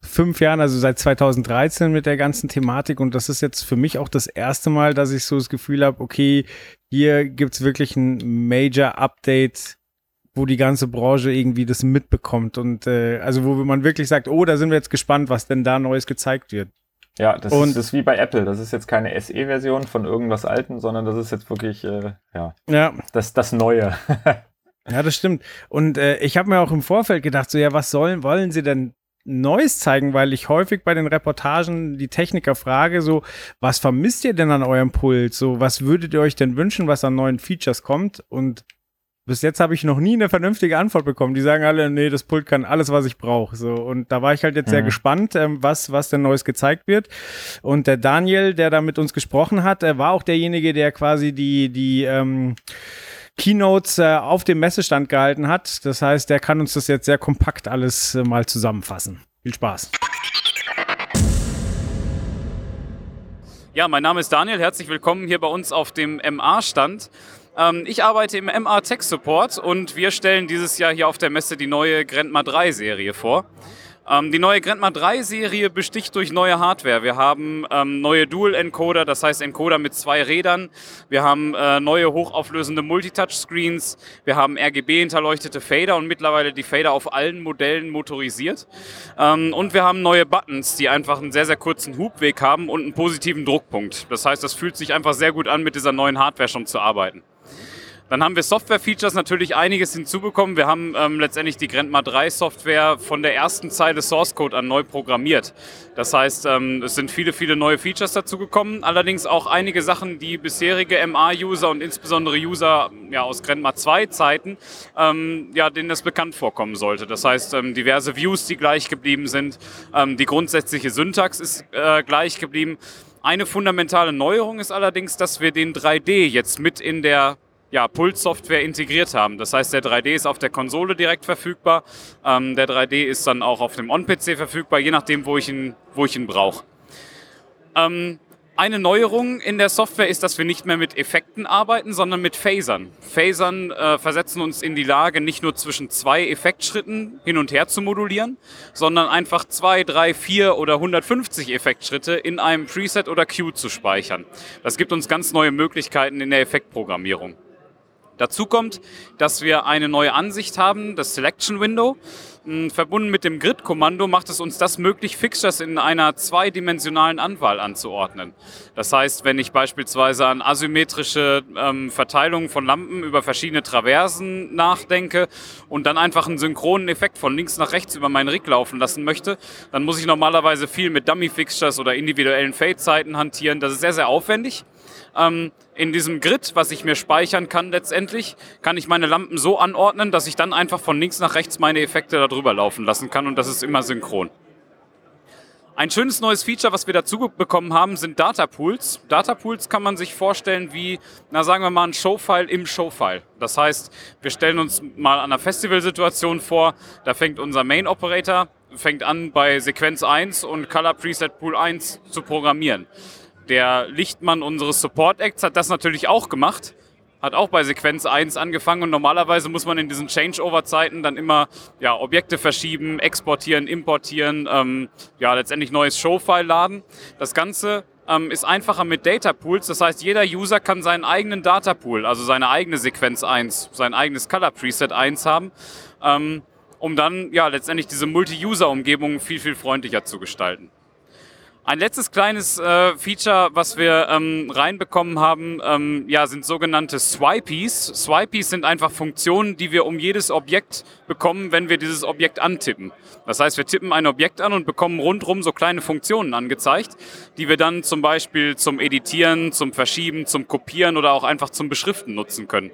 fünf Jahren, also seit 2013 mit der ganzen Thematik. Und das ist jetzt für mich auch das erste Mal, dass ich so das Gefühl habe, okay, hier gibt's wirklich ein Major-Update wo die ganze Branche irgendwie das mitbekommt und äh, also wo man wirklich sagt, oh, da sind wir jetzt gespannt, was denn da Neues gezeigt wird. Ja, das, und, ist, das ist wie bei Apple. Das ist jetzt keine SE-Version von irgendwas Alten, sondern das ist jetzt wirklich äh, ja, ja. Das, das Neue. ja, das stimmt. Und äh, ich habe mir auch im Vorfeld gedacht, so ja, was sollen, wollen sie denn Neues zeigen, weil ich häufig bei den Reportagen die Techniker frage, so, was vermisst ihr denn an eurem Pult? So, was würdet ihr euch denn wünschen, was an neuen Features kommt? Und bis jetzt habe ich noch nie eine vernünftige Antwort bekommen. Die sagen alle, nee, das Pult kann alles, was ich brauche. So und da war ich halt jetzt sehr Mhm. gespannt, ähm, was was denn Neues gezeigt wird. Und der Daniel, der da mit uns gesprochen hat, er war auch derjenige, der quasi die die ähm, Keynotes äh, auf dem Messestand gehalten hat. Das heißt, der kann uns das jetzt sehr kompakt alles äh, mal zusammenfassen. Viel Spaß. Ja, mein Name ist Daniel. Herzlich willkommen hier bei uns auf dem MA-Stand. Ähm, ich arbeite im MA Tech Support und wir stellen dieses Jahr hier auf der Messe die neue Grandma 3 Serie vor. Ähm, die neue Grandma 3 Serie besticht durch neue Hardware. Wir haben ähm, neue Dual Encoder, das heißt Encoder mit zwei Rädern. Wir haben äh, neue hochauflösende Multitouch-Screens. Wir haben RGB-hinterleuchtete Fader und mittlerweile die Fader auf allen Modellen motorisiert. Und wir haben neue Buttons, die einfach einen sehr, sehr kurzen Hubweg haben und einen positiven Druckpunkt. Das heißt, das fühlt sich einfach sehr gut an, mit dieser neuen Hardware schon zu arbeiten. Dann haben wir Software-Features natürlich einiges hinzubekommen. Wir haben ähm, letztendlich die Grandma 3 Software von der ersten Zeile Source Code an neu programmiert. Das heißt, ähm, es sind viele, viele neue Features dazugekommen. Allerdings auch einige Sachen, die bisherige MA-User und insbesondere User ja, aus Grandma 2 Zeiten, ähm, ja, denen das bekannt vorkommen sollte. Das heißt, ähm, diverse Views, die gleich geblieben sind. Ähm, die grundsätzliche Syntax ist äh, gleich geblieben. Eine fundamentale Neuerung ist allerdings, dass wir den 3D jetzt mit in der ja, Pulse-Software integriert haben. Das heißt, der 3D ist auf der Konsole direkt verfügbar. Ähm, der 3D ist dann auch auf dem On-PC verfügbar, je nachdem, wo ich ihn, wo ich ihn brauche. Ähm, eine Neuerung in der Software ist, dass wir nicht mehr mit Effekten arbeiten, sondern mit Phasern. Phasern äh, versetzen uns in die Lage, nicht nur zwischen zwei Effektschritten hin und her zu modulieren, sondern einfach zwei, drei, vier oder 150 Effektschritte in einem Preset oder Queue zu speichern. Das gibt uns ganz neue Möglichkeiten in der Effektprogrammierung. Dazu kommt, dass wir eine neue Ansicht haben, das Selection Window. Mh, Verbunden mit dem Grid-Kommando macht es uns das möglich, Fixtures in einer zweidimensionalen Anwahl anzuordnen. Das heißt, wenn ich beispielsweise an asymmetrische ähm, Verteilungen von Lampen über verschiedene Traversen nachdenke und dann einfach einen synchronen Effekt von links nach rechts über meinen Rig laufen lassen möchte, dann muss ich normalerweise viel mit Dummy-Fixtures oder individuellen Fade-Zeiten hantieren. Das ist sehr, sehr aufwendig. Ähm, in diesem Grid, was ich mir speichern kann letztendlich, kann ich meine Lampen so anordnen, dass ich dann einfach von links nach rechts meine Effekte darüber laufen lassen kann und das ist immer synchron. Ein schönes neues Feature, was wir dazu bekommen haben, sind Data Pools. Data Pools kann man sich vorstellen wie, na sagen wir mal, ein Showfile im Showfile. Das heißt, wir stellen uns mal an einer Festivalsituation vor, da fängt unser Main Operator, fängt an bei Sequenz 1 und Color Preset Pool 1 zu programmieren. Der Lichtmann unseres Support Acts hat das natürlich auch gemacht, hat auch bei Sequenz 1 angefangen und normalerweise muss man in diesen Changeover-Zeiten dann immer ja, Objekte verschieben, exportieren, importieren, ähm, ja, letztendlich neues Showfile laden. Das Ganze ähm, ist einfacher mit Data Pools, das heißt, jeder User kann seinen eigenen Data Pool, also seine eigene Sequenz 1, sein eigenes Color Preset 1 haben, ähm, um dann ja letztendlich diese Multi-User-Umgebung viel, viel freundlicher zu gestalten. Ein letztes kleines äh, Feature, was wir ähm, reinbekommen haben, ähm, ja, sind sogenannte Swipeys. Swipeys sind einfach Funktionen, die wir um jedes Objekt bekommen, wenn wir dieses Objekt antippen. Das heißt, wir tippen ein Objekt an und bekommen rundherum so kleine Funktionen angezeigt, die wir dann zum Beispiel zum Editieren, zum Verschieben, zum Kopieren oder auch einfach zum Beschriften nutzen können.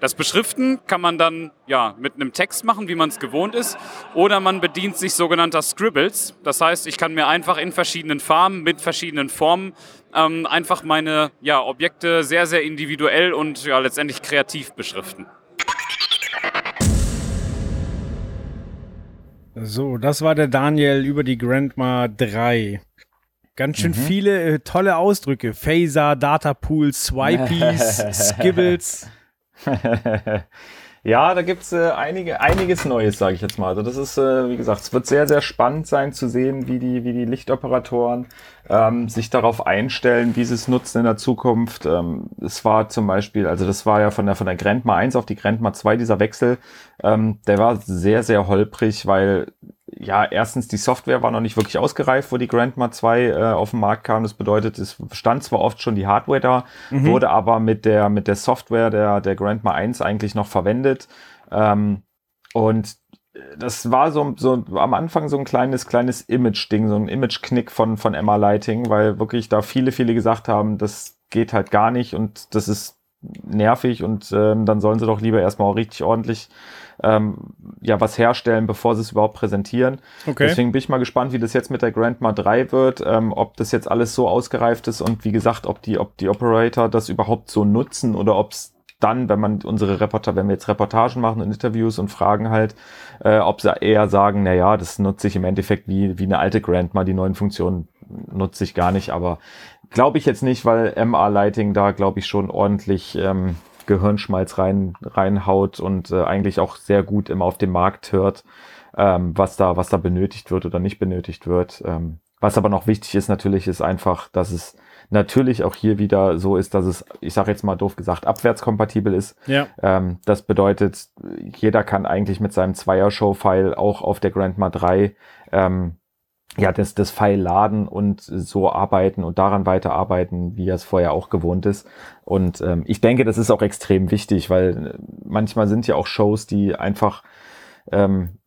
Das Beschriften kann man dann ja, mit einem Text machen, wie man es gewohnt ist, oder man bedient sich sogenannter Scribbles. Das heißt, ich kann mir einfach in verschiedenen Farben, mit verschiedenen Formen ähm, einfach meine ja, Objekte sehr, sehr individuell und ja, letztendlich kreativ beschriften. So, das war der Daniel über die Grandma 3. Ganz schön Mhm. viele äh, tolle Ausdrücke. Phaser, Data Pools, Swipeys, Skibbles. ja, da gibt's äh, einige, einiges Neues, sage ich jetzt mal. Also das ist, äh, wie gesagt, es wird sehr, sehr spannend sein zu sehen, wie die, wie die Lichtoperatoren ähm, sich darauf einstellen, wie sie es nutzen in der Zukunft. Ähm, es war zum Beispiel, also das war ja von der, von der Grandma 1 auf die Grandma 2, dieser Wechsel, ähm, der war sehr, sehr holprig, weil ja, erstens, die Software war noch nicht wirklich ausgereift, wo die Grandma 2 äh, auf den Markt kam. Das bedeutet, es stand zwar oft schon die Hardware da, Mhm. wurde aber mit der, mit der Software der, der Grandma 1 eigentlich noch verwendet. Ähm, und das war so, so am Anfang so ein kleines, kleines Image-Ding, so ein Image-Knick von, von Emma Lighting, weil wirklich da viele, viele gesagt haben, das geht halt gar nicht und das ist nervig und ähm, dann sollen sie doch lieber erstmal auch richtig ordentlich ähm, ja was herstellen, bevor sie es überhaupt präsentieren. Okay. Deswegen bin ich mal gespannt, wie das jetzt mit der Grandma 3 wird, ähm, ob das jetzt alles so ausgereift ist und wie gesagt, ob die, ob die Operator das überhaupt so nutzen oder ob es dann, wenn man unsere Reporter, wenn wir jetzt Reportagen machen und Interviews und fragen halt, äh, ob sie eher sagen, na ja, das nutze ich im Endeffekt wie, wie eine alte Grandma, die neuen Funktionen nutze ich gar nicht, aber glaube ich jetzt nicht, weil MA Lighting da, glaube ich, schon ordentlich ähm, Gehirnschmalz rein, reinhaut und äh, eigentlich auch sehr gut immer auf dem Markt hört, ähm, was da, was da benötigt wird oder nicht benötigt wird. Ähm, was aber noch wichtig ist natürlich, ist einfach, dass es natürlich auch hier wieder so ist, dass es, ich sage jetzt mal doof gesagt, abwärtskompatibel ist. Ja. Ähm, das bedeutet, jeder kann eigentlich mit seinem Zweier-Show-File auch auf der Grandma 3 ähm, ja, das, das File laden und so arbeiten und daran weiterarbeiten, wie er es vorher auch gewohnt ist. Und ähm, ich denke, das ist auch extrem wichtig, weil manchmal sind ja auch Shows, die einfach ähm,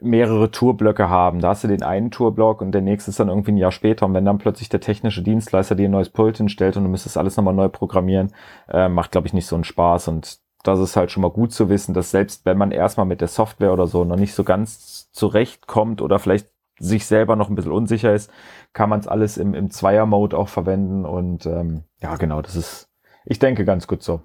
mehrere Tourblöcke haben. Da hast du den einen Tourblock und der nächste ist dann irgendwie ein Jahr später. Und wenn dann plötzlich der technische Dienstleister dir ein neues Pult hinstellt und du müsstest alles nochmal neu programmieren, äh, macht, glaube ich, nicht so einen Spaß. Und das ist halt schon mal gut zu wissen, dass selbst wenn man erstmal mit der Software oder so noch nicht so ganz zurechtkommt oder vielleicht sich selber noch ein bisschen unsicher ist, kann man es alles im, im Zweier-Mode auch verwenden. Und ähm, ja, genau, das ist, ich denke, ganz gut so.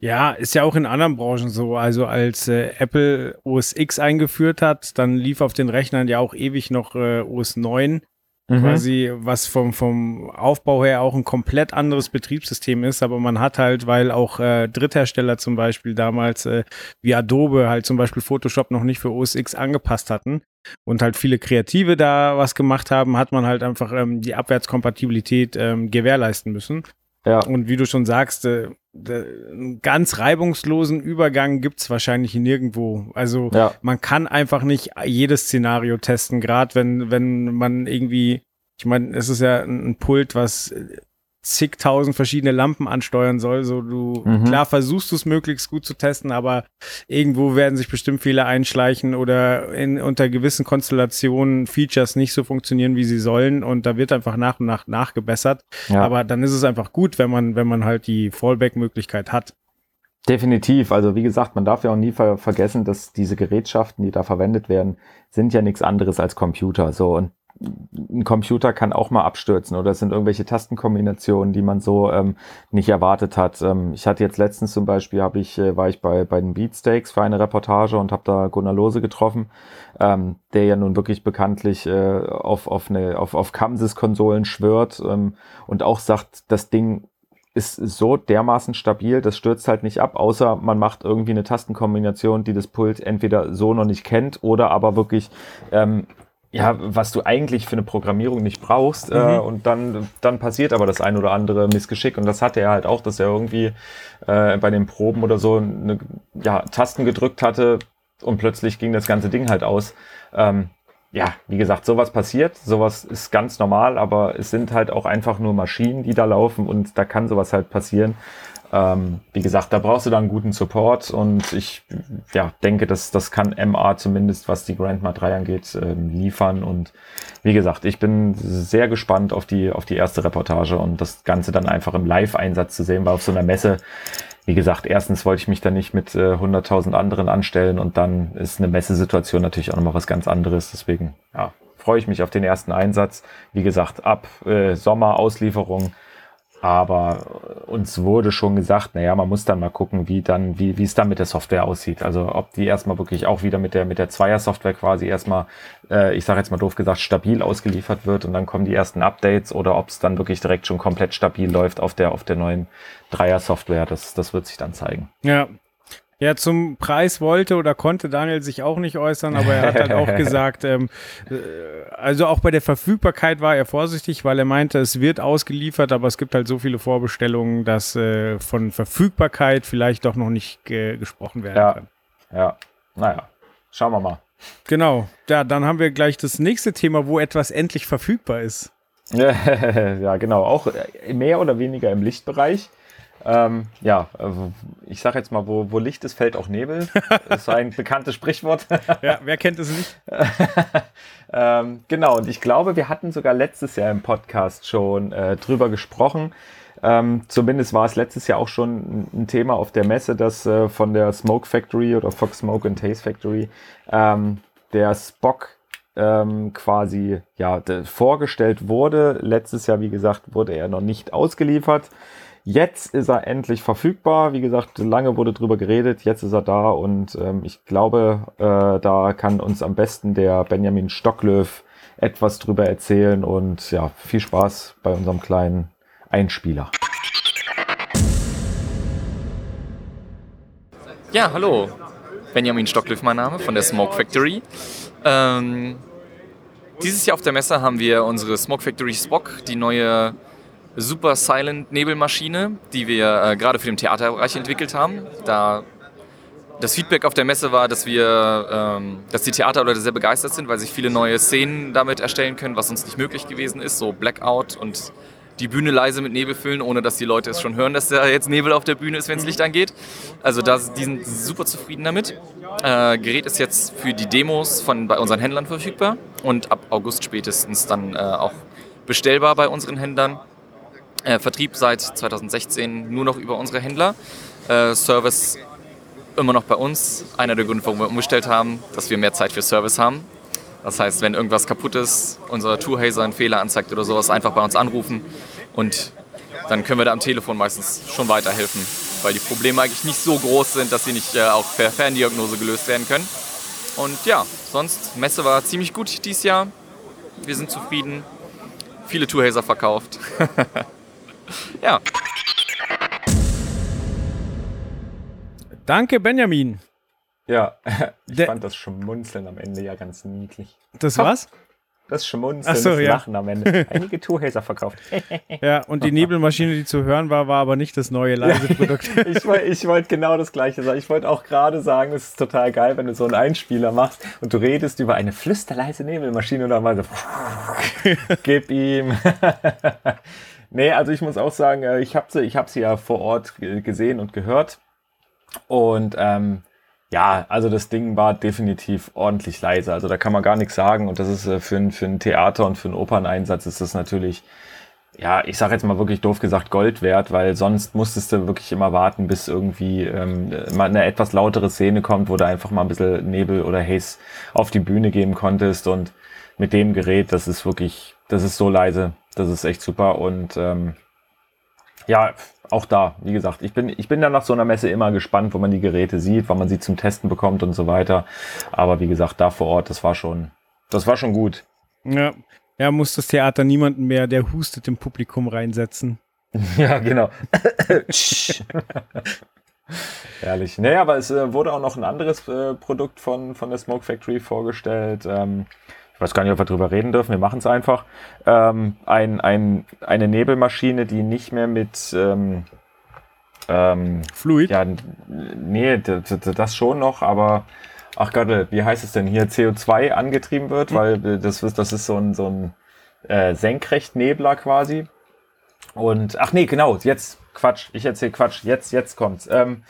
Ja, ist ja auch in anderen Branchen so. Also als äh, Apple OS X eingeführt hat, dann lief auf den Rechnern ja auch ewig noch äh, OS 9 Mhm. quasi, was vom, vom Aufbau her auch ein komplett anderes Betriebssystem ist, aber man hat halt, weil auch äh, Dritthersteller zum Beispiel damals äh, wie Adobe halt zum Beispiel Photoshop noch nicht für OS X angepasst hatten und halt viele Kreative da was gemacht haben, hat man halt einfach ähm, die Abwärtskompatibilität ähm, gewährleisten müssen. Ja. Und wie du schon sagst, äh, einen ganz reibungslosen Übergang gibt's wahrscheinlich nirgendwo. Also Ja. man kann einfach nicht jedes Szenario testen, gerade wenn, wenn man irgendwie, ich meine, es ist ja ein ein Pult, was äh, zigtausend verschiedene Lampen ansteuern soll. So du, Mhm. klar versuchst du es möglichst gut zu testen, aber irgendwo werden sich bestimmt Fehler einschleichen oder in, unter gewissen Konstellationen Features nicht so funktionieren, wie sie sollen und da wird einfach nach und nach nachgebessert. Ja. Aber dann ist es einfach gut, wenn man, wenn man halt die Fallback-Möglichkeit hat. Definitiv. Also wie gesagt, man darf ja auch nie ver vergessen, dass diese Gerätschaften, die da verwendet werden, sind ja nichts anderes als Computer. So und ein Computer kann auch mal abstürzen oder es sind irgendwelche Tastenkombinationen, die man so ähm, nicht erwartet hat. Ähm, ich hatte jetzt letztens zum Beispiel, habe ich, äh, war ich bei, bei den Beatsteaks für eine Reportage und habe da Gunnar Lose getroffen, ähm, der ja nun wirklich bekanntlich äh, auf, auf, eine, auf, auf Kamsis-Konsolen schwört ähm, und auch sagt, das Ding ist so dermaßen stabil, das stürzt halt nicht ab, außer man macht irgendwie eine Tastenkombination, die das Pult entweder so noch nicht kennt oder aber wirklich ähm, ja, was du eigentlich für eine Programmierung nicht brauchst. Äh, und dann, dann passiert aber das ein oder andere Missgeschick. Und das hatte er halt auch, dass er irgendwie äh, bei den Proben oder so eine, ja, Tasten gedrückt hatte und plötzlich ging das ganze Ding halt aus. Ähm, ja, wie gesagt, sowas passiert, sowas ist ganz normal, aber es sind halt auch einfach nur Maschinen, die da laufen und da kann sowas halt passieren. Ähm, wie gesagt, da brauchst du dann guten Support und ich ja, denke, dass das kann MA zumindest, was die Grandma 3 angeht, ähm, liefern. Und wie gesagt, ich bin sehr gespannt auf die, auf die erste Reportage und das Ganze dann einfach im Live-Einsatz zu sehen, weil auf so einer Messe, wie gesagt, erstens wollte ich mich da nicht mit äh, 100.000 anderen anstellen und dann ist eine Messesituation natürlich auch nochmal was ganz anderes. Deswegen, ja, freue ich mich auf den ersten Einsatz. Wie gesagt, ab äh, Sommer Auslieferung. Aber uns wurde schon gesagt, naja, man muss dann mal gucken, wie dann, wie, wie es dann mit der Software aussieht. Also ob die erstmal wirklich auch wieder mit der, mit der Zweier-Software quasi erstmal, äh, ich sage jetzt mal doof gesagt, stabil ausgeliefert wird und dann kommen die ersten Updates oder ob es dann wirklich direkt schon komplett stabil läuft auf der, auf der neuen Dreier-Software. Das, das wird sich dann zeigen. Ja. Ja, zum Preis wollte oder konnte Daniel sich auch nicht äußern, aber er hat halt auch gesagt, ähm, äh, also auch bei der Verfügbarkeit war er vorsichtig, weil er meinte, es wird ausgeliefert, aber es gibt halt so viele Vorbestellungen, dass äh, von Verfügbarkeit vielleicht doch noch nicht ge gesprochen werden Ja. kann. Ja, naja, schauen wir mal. Genau. Ja, dann haben wir gleich das nächste Thema, wo etwas endlich verfügbar ist. ja, genau. Auch äh, mehr oder weniger im Lichtbereich. Ähm, ja, äh, ich sage jetzt mal, wo, wo Licht ist, fällt auch Nebel. Das ist ein bekanntes Sprichwort. Ja, wer kennt es nicht? ähm, genau, und ich glaube, wir hatten sogar letztes Jahr im Podcast schon äh, drüber gesprochen. Ähm, zumindest war es letztes Jahr auch schon ein- Thema auf der Messe, dass äh, von der Smoke Factory oder Fox Smoke and Taste Factory ähm, der Spock ähm, quasi ja vorgestellt wurde. Letztes Jahr, wie gesagt, wurde er noch nicht ausgeliefert. Jetzt ist er endlich verfügbar. Wie gesagt, lange wurde drüber geredet. Jetzt ist er da und ähm, ich glaube, äh, da kann uns am besten der Benjamin Stocklöw etwas drüber erzählen und ja, viel Spaß bei unserem kleinen Einspieler. Ja, hallo. Benjamin Stocklöw mein Name von der Smoke Factory. Ähm, dieses Jahr auf der Messe haben wir unsere Smoke Factory Spock, die neue Super Silent Nebelmaschine, die wir äh, gerade für den Theaterbereich entwickelt haben. Da das Feedback auf der Messe war, dass wir, ähm, dass die Theaterleute sehr begeistert sind, weil sich viele neue Szenen damit erstellen können, was uns nicht möglich gewesen ist, so Blackout und die Bühne leise mit Nebel füllen, ohne dass die Leute es schon hören, dass da jetzt Nebel auf der Bühne ist, wenn das Licht angeht. Also da, die sind super zufrieden damit. Äh, Gerät ist jetzt für die Demos von bei unseren Händlern verfügbar und ab August spätestens dann äh, auch bestellbar bei unseren Händlern. Äh, Vertrieb seit 2016 nur noch über unsere Händler. Äh, Service immer noch bei uns. Einer der Gründe, warum wir umgestellt haben, dass wir mehr Zeit für Service haben. Das heißt, wenn irgendwas kaputt ist, unser Tourhazer einen Fehler anzeigt oder sowas, einfach bei uns anrufen und dann können wir da am Telefon meistens schon weiterhelfen, weil die Probleme eigentlich nicht so groß sind, dass sie nicht äh, auch per Ferndiagnose gelöst werden können. Und ja, sonst, Messe war ziemlich gut dieses Jahr. Wir sind zufrieden. Viele Tourhazer verkauft. ja. Danke, Benjamin. Ja, ich Der- fand das Schmunzeln am Ende ja ganz niedlich. Das war's? Das Schmunzeln, so, das ja. Lachen am Ende. Einige Tourhazer verkauft. Ja, und die Nebelmaschine, die zu hören war, war aber nicht das neue leise Produkt. Ich wollte genau das Gleiche sagen. Ich wollte auch gerade sagen, es ist total geil, wenn du so einen Einspieler machst und du redest über eine flüsterleise Nebelmaschine und dann mal so, gib ihm. Nee, also ich muss auch sagen, äh, ich habe sie, hab sie ja vor Ort ge- gesehen und gehört. Und ähm, ja, also das Ding war definitiv ordentlich leise. Also da kann man gar nichts sagen. Und das ist äh, für ein, für ein Theater und für einen Operneinsatz ist das natürlich ja, ich sage jetzt mal wirklich doof gesagt Gold wert, weil sonst musstest du wirklich immer warten, bis irgendwie ähm, mal eine etwas lautere Szene kommt, wo du einfach mal ein bisschen Nebel oder Haze auf die Bühne geben konntest. Und mit dem Gerät, das ist wirklich, das ist so leise, das ist echt super. Und ähm, ja, auch da, wie gesagt, ich bin, ich bin dann nach so einer Messe immer gespannt, wo man die Geräte sieht, wann man sie zum Testen bekommt und so weiter. Aber wie gesagt, da vor Ort, das war schon, das war schon gut. Ja. Ja, muss das Theater niemanden mehr, der hustet im Publikum reinsetzen. Ja, genau. Herrlich. Naja, aber es äh, wurde auch noch ein anderes äh, Produkt von, von der Smoke Factory vorgestellt. Ähm, ich weiß gar nicht, ob wir drüber reden dürfen. Wir machen es einfach. Ähm, ein, ein, eine Nebelmaschine, die nicht mehr mit ähm, ähm, Fluid? ja, nee, das schon noch, aber ach Gott, wie heißt es denn hier? CO2 angetrieben wird, weil äh, das, ist- das ist so ein, so ein äh, Senkrechtnebler quasi. Und ach nee, genau, jetzt Quatsch, ich erzähle Quatsch, jetzt, jetzt kommt's. Ähm,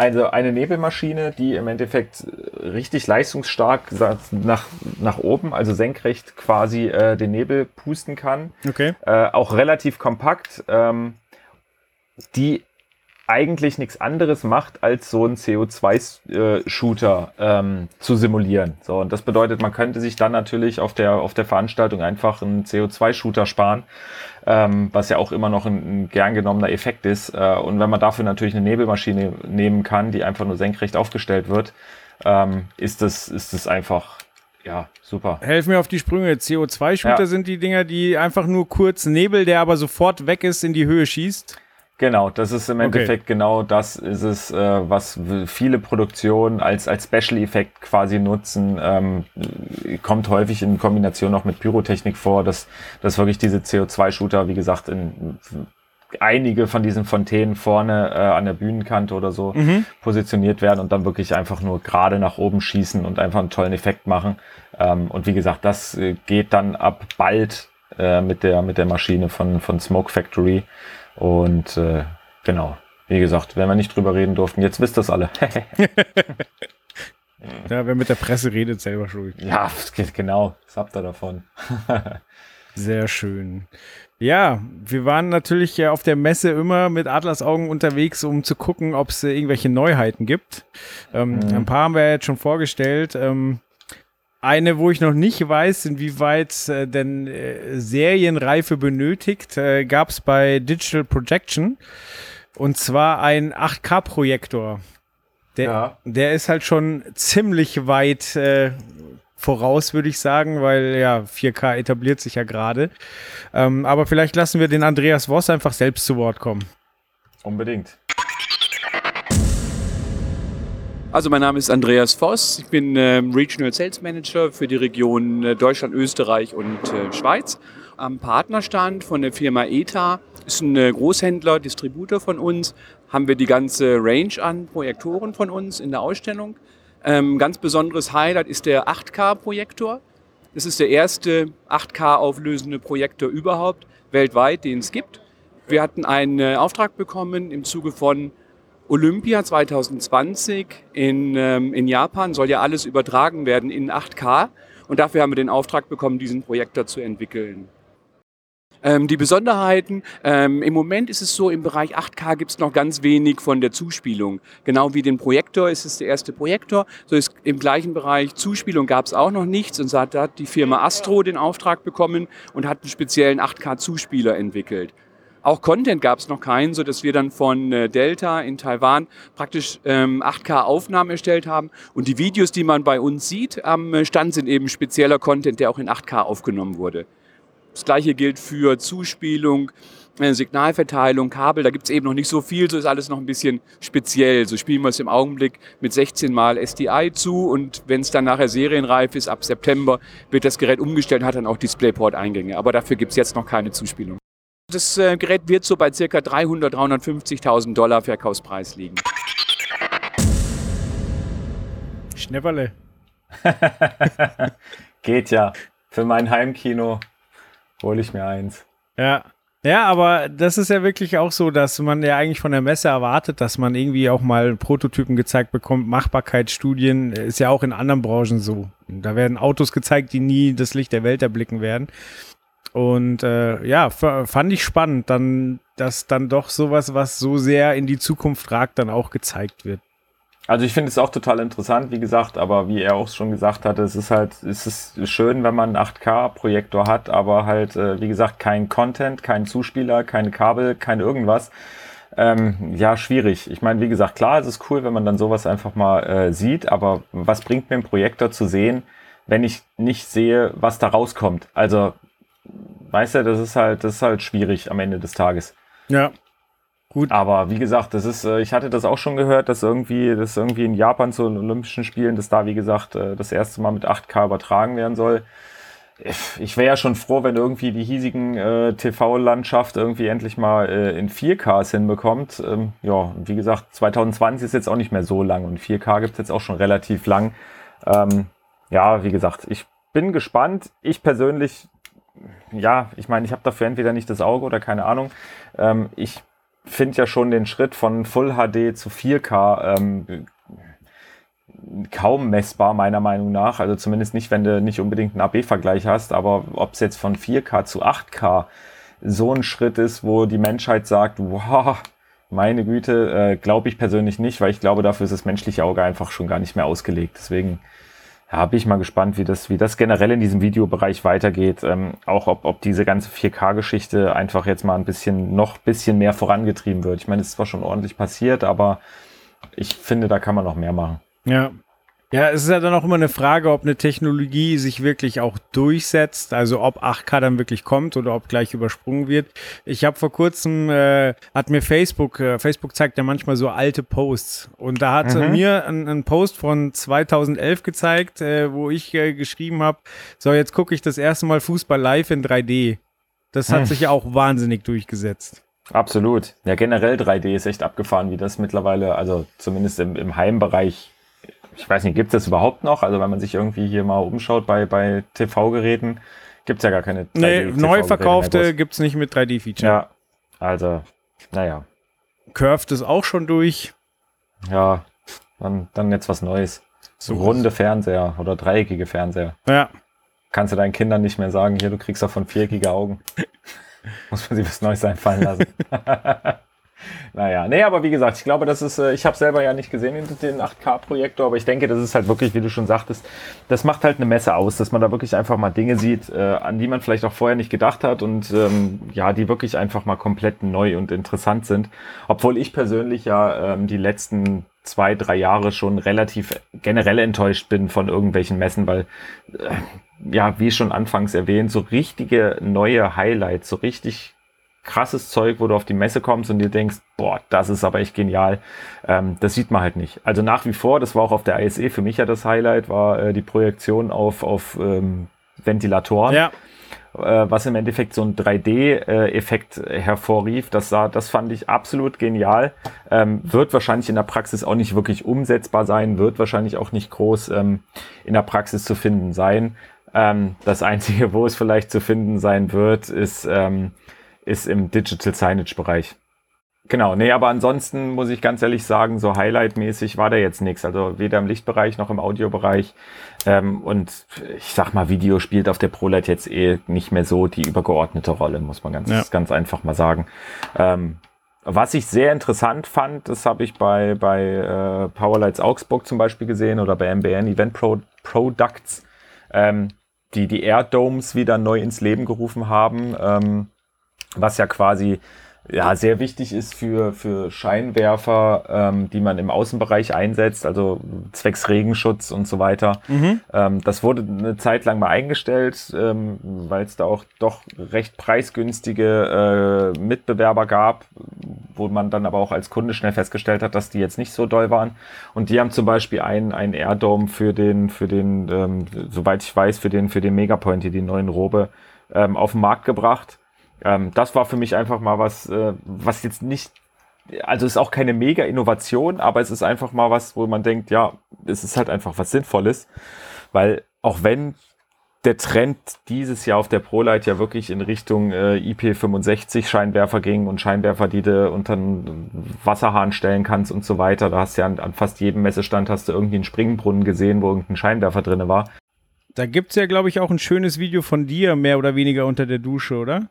also eine Nebelmaschine, die im Endeffekt richtig leistungsstark nach, nach oben, also senkrecht quasi äh, den Nebel pusten kann Okay. äh, auch relativ kompakt, ähm, die eigentlich nichts anderes macht, als so einen CO2-Shooter ähm, zu simulieren. So, und das bedeutet, man könnte sich dann natürlich auf der, auf der Veranstaltung einfach einen CO2-Shooter sparen, ähm, was ja auch immer noch ein, ein gern genommener Effekt ist. Äh, und wenn man dafür natürlich eine Nebelmaschine nehmen kann, die einfach nur senkrecht aufgestellt wird, ähm, ist das, ist das einfach, ja, super. Helf mir auf die Sprünge. CO2-Shooter Ja. sind die Dinger, die einfach nur kurz Nebel, der aber sofort weg ist, in die Höhe schießt. Genau, das ist im Okay. Endeffekt genau das ist es, äh, was viele Produktionen als, als Special-Effekt quasi nutzen. Ähm, äh, kommt häufig in Kombination auch mit Pyrotechnik vor, dass, dass wirklich diese CO2-Shooter, wie gesagt, in einige von diesen Fontänen vorne äh, an der Bühnenkante oder so positioniert werden und dann wirklich einfach nur gerade nach oben schießen und einfach einen tollen Effekt machen. Ähm, und wie gesagt, das äh, geht dann ab bald äh, mit der mit der Maschine von von Smoke Factory und äh, genau. Wie gesagt, wenn wir nicht drüber reden durften, jetzt wisst das alle. Ja, wer mit der Presse redet, selber schuld. ja, genau. Was habt ihr davon? Sehr schön. Ja, wir waren natürlich ja auf der Messe immer mit Adlersaugen unterwegs, um zu gucken, ob es äh, irgendwelche Neuheiten gibt. Ähm, Mhm. Ein paar haben wir jetzt schon vorgestellt. Ähm, eine, wo ich noch nicht weiß, inwieweit äh, denn äh, Serienreife benötigt, äh, gab es bei Digital Projection. Und zwar ein 8K-Projektor. Der, Ja. der ist halt schon ziemlich weit äh, voraus, würde ich sagen, weil ja, 4K etabliert sich ja gerade. Ähm, aber vielleicht lassen wir den Andreas Voss einfach selbst zu Wort kommen. Unbedingt. Also mein Name ist Andreas Voss, ich bin ähm, Regional Sales Manager für die Region äh, Deutschland, Österreich und äh, Schweiz. Am Partnerstand von der Firma ETA ist ein äh, Großhändler, Distributor von uns, haben wir die ganze Range an Projektoren von uns in der Ausstellung. Ähm, ganz besonderes Highlight ist der 8K-Projektor. Das ist der erste 8K auflösende Projektor überhaupt weltweit, den es gibt. Wir hatten einen Auftrag bekommen im Zuge von Olympia 2020 in, ähm, in Japan soll ja alles übertragen werden in 8K und dafür haben wir den Auftrag bekommen, diesen Projektor zu entwickeln. Ähm, die Besonderheiten, ähm, im Moment ist es so, im Bereich 8K gibt es noch ganz wenig von der Zuspielung. Genau wie den Projektor ist es der erste Projektor, so ist im gleichen Bereich Zuspielung gab es auch noch nichts und da hat die Firma Astro den Auftrag bekommen und hat einen speziellen 8K-Zuspieler entwickelt. Auch Content gab es noch keinen, so dass wir dann von äh, Delta in Taiwan praktisch ähm, 8K-Aufnahmen erstellt haben. Und die Videos, die man bei uns sieht am äh, Stand, sind eben spezieller Content, der auch in 8K aufgenommen wurde. Das gleiche gilt für Zuspielung, äh, Signalverteilung, Kabel. Da gibt es eben noch nicht so viel, so ist alles noch ein bisschen speziell. So spielen wir es im Augenblick mit 16 mal SDI zu und wenn es dann nachher serienreif ist, ab September wird das Gerät umgestellt und hat dann auch DisplayPort-Eingänge. Aber dafür gibt es jetzt noch keine Zuspielung. Das äh, Gerät wird so bei ca. 300.000, 350.000 Dollar Verkaufspreis liegen. Schnepperle. Geht ja. Für mein Heimkino hole ich mir eins. Ja. Ja, aber das ist ja wirklich auch so, dass man ja eigentlich von der Messe erwartet, dass man irgendwie auch mal Prototypen gezeigt bekommt. Machbarkeitsstudien ist ja auch in anderen Branchen so. Da werden Autos gezeigt, die nie das Licht der Welt erblicken werden. Und äh, ja, fand ich spannend, dann, dass dann doch sowas, was so sehr in die Zukunft ragt, dann auch gezeigt wird. Also ich finde es auch total interessant, wie gesagt, aber wie er auch schon gesagt hatte, es ist halt, es ist schön, wenn man einen 8K-Projektor hat, aber halt, äh, wie gesagt, kein Content, kein Zuspieler, keine Kabel, kein irgendwas. Ähm, ja, schwierig. Ich meine, wie gesagt, klar, es ist cool, wenn man dann sowas einfach mal äh, sieht, aber was bringt mir ein Projektor zu sehen, wenn ich nicht sehe, was da rauskommt? Also, weißt du, das ist halt, das ist halt schwierig am Ende des Tages. Ja. Gut. Aber wie gesagt, das ist, äh, ich hatte das auch schon gehört, dass irgendwie, dass irgendwie in Japan zu den Olympischen Spielen, dass da, wie gesagt, äh, das erste Mal mit 8K übertragen werden soll. Ich wäre ja schon froh, wenn irgendwie die hiesigen äh, TV-Landschaft irgendwie endlich mal äh, in 4Ks hinbekommt. Ähm, ja, wie gesagt, 2020 ist jetzt auch nicht mehr so lang und 4K gibt's jetzt auch schon relativ lang. Ähm, ja, wie gesagt, ich bin gespannt. Ich persönlich, ja, ich meine, ich habe dafür entweder nicht das Auge oder keine Ahnung. Ähm, ich finde ja schon den Schritt von Full HD zu 4K ähm, kaum messbar, meiner Meinung nach. Also zumindest nicht, wenn du nicht unbedingt einen AB-Vergleich hast, aber ob es jetzt von 4K zu 8K so ein Schritt ist, wo die Menschheit sagt, wow, meine Güte, äh, glaube ich persönlich nicht, weil ich glaube, dafür ist das menschliche Auge einfach schon gar nicht mehr ausgelegt. Deswegen ja, bin ich mal gespannt, wie das, wie das generell in diesem Videobereich weitergeht. Ähm, auch ob, ob diese ganze 4K-Geschichte einfach jetzt mal ein bisschen, noch bisschen mehr vorangetrieben wird. Ich meine, es ist zwar schon ordentlich passiert, aber ich finde, da kann man noch mehr machen. Ja. Ja, es ist ja dann auch immer eine Frage, ob eine Technologie sich wirklich auch durchsetzt, also ob 8K dann wirklich kommt oder ob gleich übersprungen wird. Ich habe vor kurzem, äh, hat mir Facebook, äh, Facebook zeigt ja manchmal so alte Posts und da hat Mhm. mir ein, ein Post von 2011 gezeigt, äh, wo ich äh, geschrieben habe, so jetzt gucke ich das erste Mal Fußball live in 3D. Das hat Hm. sich ja auch wahnsinnig durchgesetzt. Absolut. Ja, generell 3D ist echt abgefahren, wie das mittlerweile, also zumindest im, im Heimbereich, ich weiß nicht, gibt es das überhaupt noch? Also wenn man sich irgendwie hier mal umschaut bei, bei TV-Geräten, gibt es ja gar keine 3D Nee, neu verkaufte mehr gibt's nicht mit 3D-Feature. Ja, also, naja. Curved ist auch schon durch. Ja, dann, dann jetzt was Neues. So So runde Fernseher oder dreieckige Fernseher. Ja. kannst du deinen Kindern nicht mehr sagen, hier, du kriegst davon viereckige Augen. Muss man sich was Neues einfallen lassen. naja, nee, aber wie gesagt, ich glaube, das ist, äh, ich habe selber ja nicht gesehen den 8K-Projektor, aber ich denke, das ist halt wirklich, wie du schon sagtest, das macht halt eine Messe aus, dass man da wirklich einfach mal Dinge sieht, äh, an die man vielleicht auch vorher nicht gedacht hat und ähm, ja, die wirklich einfach mal komplett neu und interessant sind. Obwohl ich persönlich ja ähm, die letzten zwei, drei Jahre schon relativ generell enttäuscht bin von irgendwelchen Messen, weil äh, ja, wie schon anfangs erwähnt, so richtige neue Highlights, so richtig krasses Zeug, wo du auf die Messe kommst und dir denkst, boah, das ist aber echt genial. Ähm, das sieht man halt nicht. Also nach wie vor, das war auch auf der ISE für mich ja das Highlight, war äh, die Projektion auf, auf ähm, Ventilatoren. Ja. Äh, was im Endeffekt so ein 3D-Effekt äh, hervorrief. Das, sah, das fand ich absolut genial. Ähm, wird wahrscheinlich in der Praxis auch nicht wirklich umsetzbar sein, wird wahrscheinlich auch nicht groß ähm, in der Praxis zu finden sein. Ähm, das Einzige, wo es vielleicht zu finden sein wird, ist, ähm, ist im Digital Signage Bereich. Genau, nee, aber ansonsten muss ich ganz ehrlich sagen, so Highlight-mäßig war da jetzt nichts. Also weder im Lichtbereich noch im Audiobereich. Ähm, und ich sag mal, Video spielt auf der ProLight jetzt eh nicht mehr so die übergeordnete Rolle, muss man ganz, Ja. ganz einfach mal sagen. Ähm, was ich sehr interessant fand, das habe ich bei, bei äh, Powerlights Augsburg zum Beispiel gesehen oder bei MBN Event Pro Products, ähm, die die Air Domes wieder neu ins Leben gerufen haben, ähm, was ja quasi ja, sehr wichtig ist für, für Scheinwerfer, ähm, die man im Außenbereich einsetzt, also zwecks Regenschutz und so weiter. Mhm. Ähm, das wurde eine Zeit lang mal eingestellt, ähm, weil es da auch doch recht preisgünstige äh, Mitbewerber gab, wo man dann aber auch als Kunde schnell festgestellt hat, dass die jetzt nicht so doll waren. Und die haben zum Beispiel einen, einen Airdome für den, für den, ähm, soweit ich weiß, für den, für den Megapoint, hier die neuen Robe, ähm, auf den Markt gebracht. Ähm, das war für mich einfach mal was, äh, was jetzt nicht, also ist auch keine mega Innovation, aber es ist einfach mal was, wo man denkt, ja, es ist halt einfach was Sinnvolles, weil auch wenn der Trend dieses Jahr auf der ProLight ja wirklich in Richtung äh, IP65 Scheinwerfer ging und Scheinwerfer, die du unter einen Wasserhahn stellen kannst und so weiter. Da hast du ja an, an fast jedem Messestand hast du irgendwie einen Springbrunnen gesehen, wo irgendein Scheinwerfer drinne war. Da gibt's ja, glaube ich, auch ein schönes Video von dir, mehr oder weniger unter der Dusche, oder?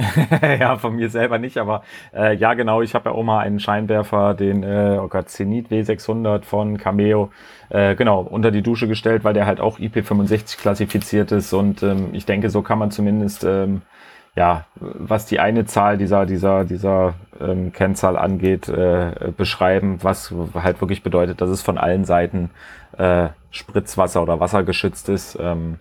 ja, von mir selber nicht, aber äh, ja, genau, ich habe ja auch mal einen Scheinwerfer, den, äh, oh Gott, Zenit W600 von Cameo, äh, genau, unter die Dusche gestellt, weil der halt auch IP65 klassifiziert ist und ähm, ich denke, so kann man zumindest, ähm, ja, was die eine Zahl dieser, dieser, dieser ähm, Kennzahl angeht, äh, beschreiben, was halt wirklich bedeutet, dass es von allen Seiten äh, Spritzwasser oder Wasser geschützt ist. Ähm,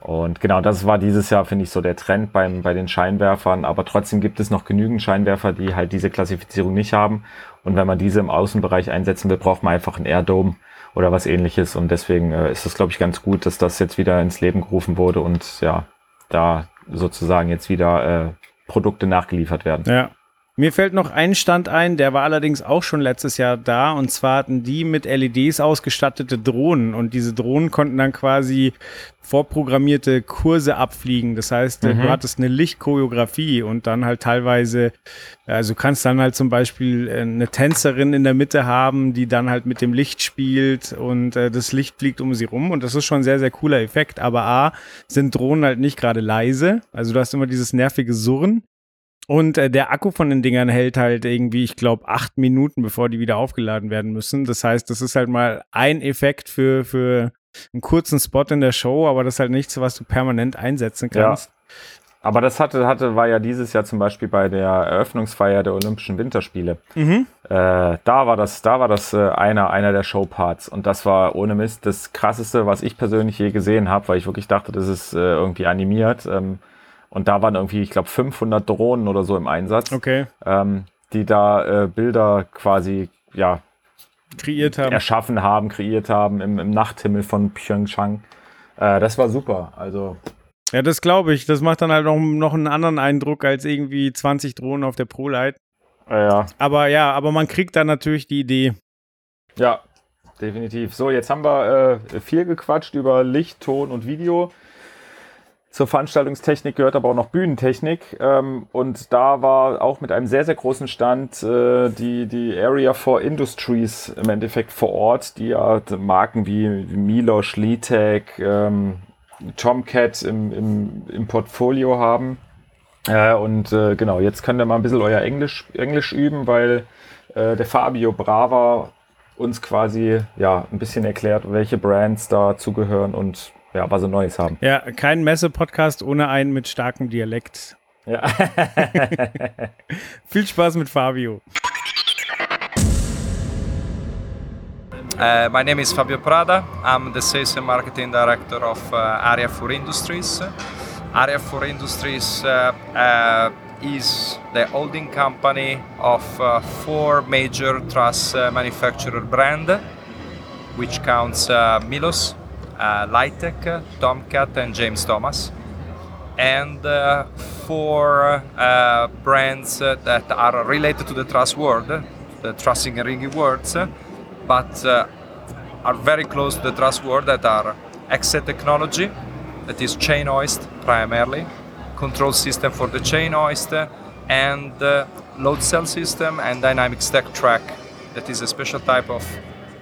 und genau, das war dieses Jahr, finde ich, so der Trend beim, bei den Scheinwerfern. Aber trotzdem gibt es noch genügend Scheinwerfer, die halt diese Klassifizierung nicht haben. Und wenn man diese im Außenbereich einsetzen will, braucht man einfach einen Airdome oder was ähnliches. Und deswegen äh, ist es, glaube ich, ganz gut, dass das jetzt wieder ins Leben gerufen wurde und ja, da sozusagen jetzt wieder äh, Produkte nachgeliefert werden. Ja. Mir fällt noch ein Stand ein, der war allerdings auch schon letztes Jahr da. Und zwar hatten die mit LEDs ausgestattete Drohnen. Und diese Drohnen konnten dann quasi vorprogrammierte Kurse abfliegen. Das heißt, äh, Mhm. du hattest eine Lichtchoreografie und dann halt teilweise, also du kannst dann halt zum Beispiel äh, eine Tänzerin in der Mitte haben, die dann halt mit dem Licht spielt und äh, das Licht fliegt um sie rum. Und das ist schon ein sehr, sehr cooler Effekt. Aber A, sind Drohnen halt nicht gerade leise. Also du hast immer dieses nervige Surren. Und äh, der Akku von den Dingern hält halt irgendwie, ich glaube, acht Minuten, bevor die wieder aufgeladen werden müssen. Das heißt, das ist halt mal ein Effekt für, für einen kurzen Spot in der Show, aber das ist halt nichts, was du permanent einsetzen Ja. kannst. Aber das hatte, hatte, war ja dieses Jahr zum Beispiel bei der Eröffnungsfeier der Olympischen Winterspiele. Mhm. Äh, da war das, da war das äh, einer, einer der Showparts. Und das war ohne Mist das krasseste, was ich persönlich je gesehen habe, weil ich wirklich dachte, das ist äh, irgendwie animiert. Ähm, und da waren irgendwie, ich glaube, 500 Drohnen oder so im Einsatz, Okay. ähm, die da äh, Bilder quasi, ja, Kreiert haben. erschaffen haben, kreiert haben im, im Nachthimmel von Pyeongchang. Äh, das war super. Also, Ja, das glaube ich. Das macht dann halt noch, noch einen anderen Eindruck als irgendwie 20 Drohnen auf der ProLight. äh, ja, Aber ja, aber man kriegt dann natürlich die Idee. Ja, definitiv. So, jetzt haben wir äh, viel gequatscht über Licht, Ton und Video. Zur Veranstaltungstechnik gehört aber auch noch Bühnentechnik. Ähm, und da war auch mit einem sehr, sehr großen Stand äh, die, die Area for Industries im Endeffekt vor Ort, die ja Marken wie Milosch, Litec, ähm, Tomcat im, im, im Portfolio haben. Äh, und äh, genau, jetzt könnt ihr mal ein bisschen euer Englisch, Englisch üben, weil äh, der Fabio Brava uns quasi ja ein bisschen erklärt, welche Brands da zugehören und ja, was sie Neues haben. Ja, kein Messe-Podcast ohne einen mit starkem Dialekt. Ja. Viel Spaß mit Fabio. Uh, my name is Fabio Prada. I'm the Sales and Marketing Director of uh, Area for Industries. Area for Industries uh, uh is the holding company of uh, four major truss uh, manufacturer brand, which counts Milos, Lightech, Tomcat, and James Thomas, and four brands that are related to the trust world, the trussing and ringing worlds but uh, are very close to the trust world that are exit technology, that is chain hoist primarily, control system for the chain hoist, and uh, load cell system and dynamic stack track, that is a special type of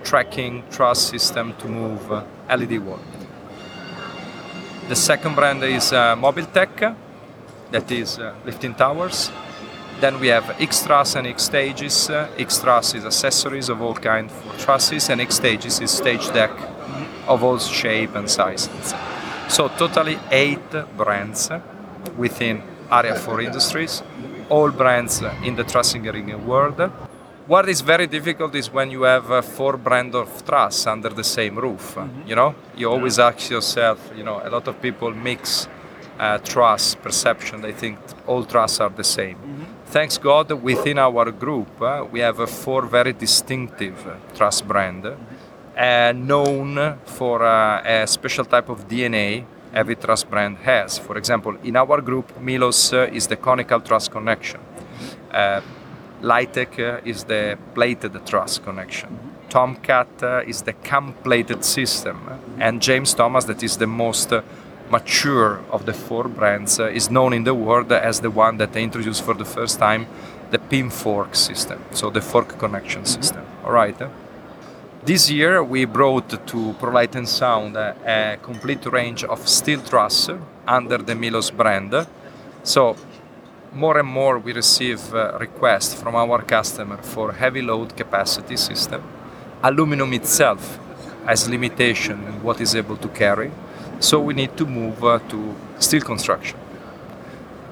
tracking trust system to move uh, LED wall. The second brand is uh, Mobile Tech, that is uh, lifting towers, then we have X truss and X stages. Uh, X truss is accessories of all kind for trusses, and X stages is stage deck of all shape and sizes. So totally eight brands within Area for Industries, all brands in the trussing ring world. What is very difficult is when you have uh, four brand of truss under the same roof. Mm-hmm. You know, you always ask yourself. You know, a lot of people mix uh, truss perception. They think all truss are the same. Mm-hmm thanks God, within our group, uh, we have uh, four very distinctive uh, truss brand, uh, known for uh, a special type of DNA every trust brand has. For example, in our group, Milos uh, is the conical trust connection. Uh, Litec is the plated truss connection. Tomcat is the cam plated system, and James Thomas that is the most mature of the four brands uh, is known in the world as the one that introduced for the first time the pin fork system, so the fork connection mm-hmm. system. All right. This year we brought to ProLight and Sound a, a complete range of steel truss under the Milos brand. So more and more we receive uh, requests from our customer for heavy load capacity system. Aluminum itself has limitation in what is able to carry so we need to move uh, to steel construction.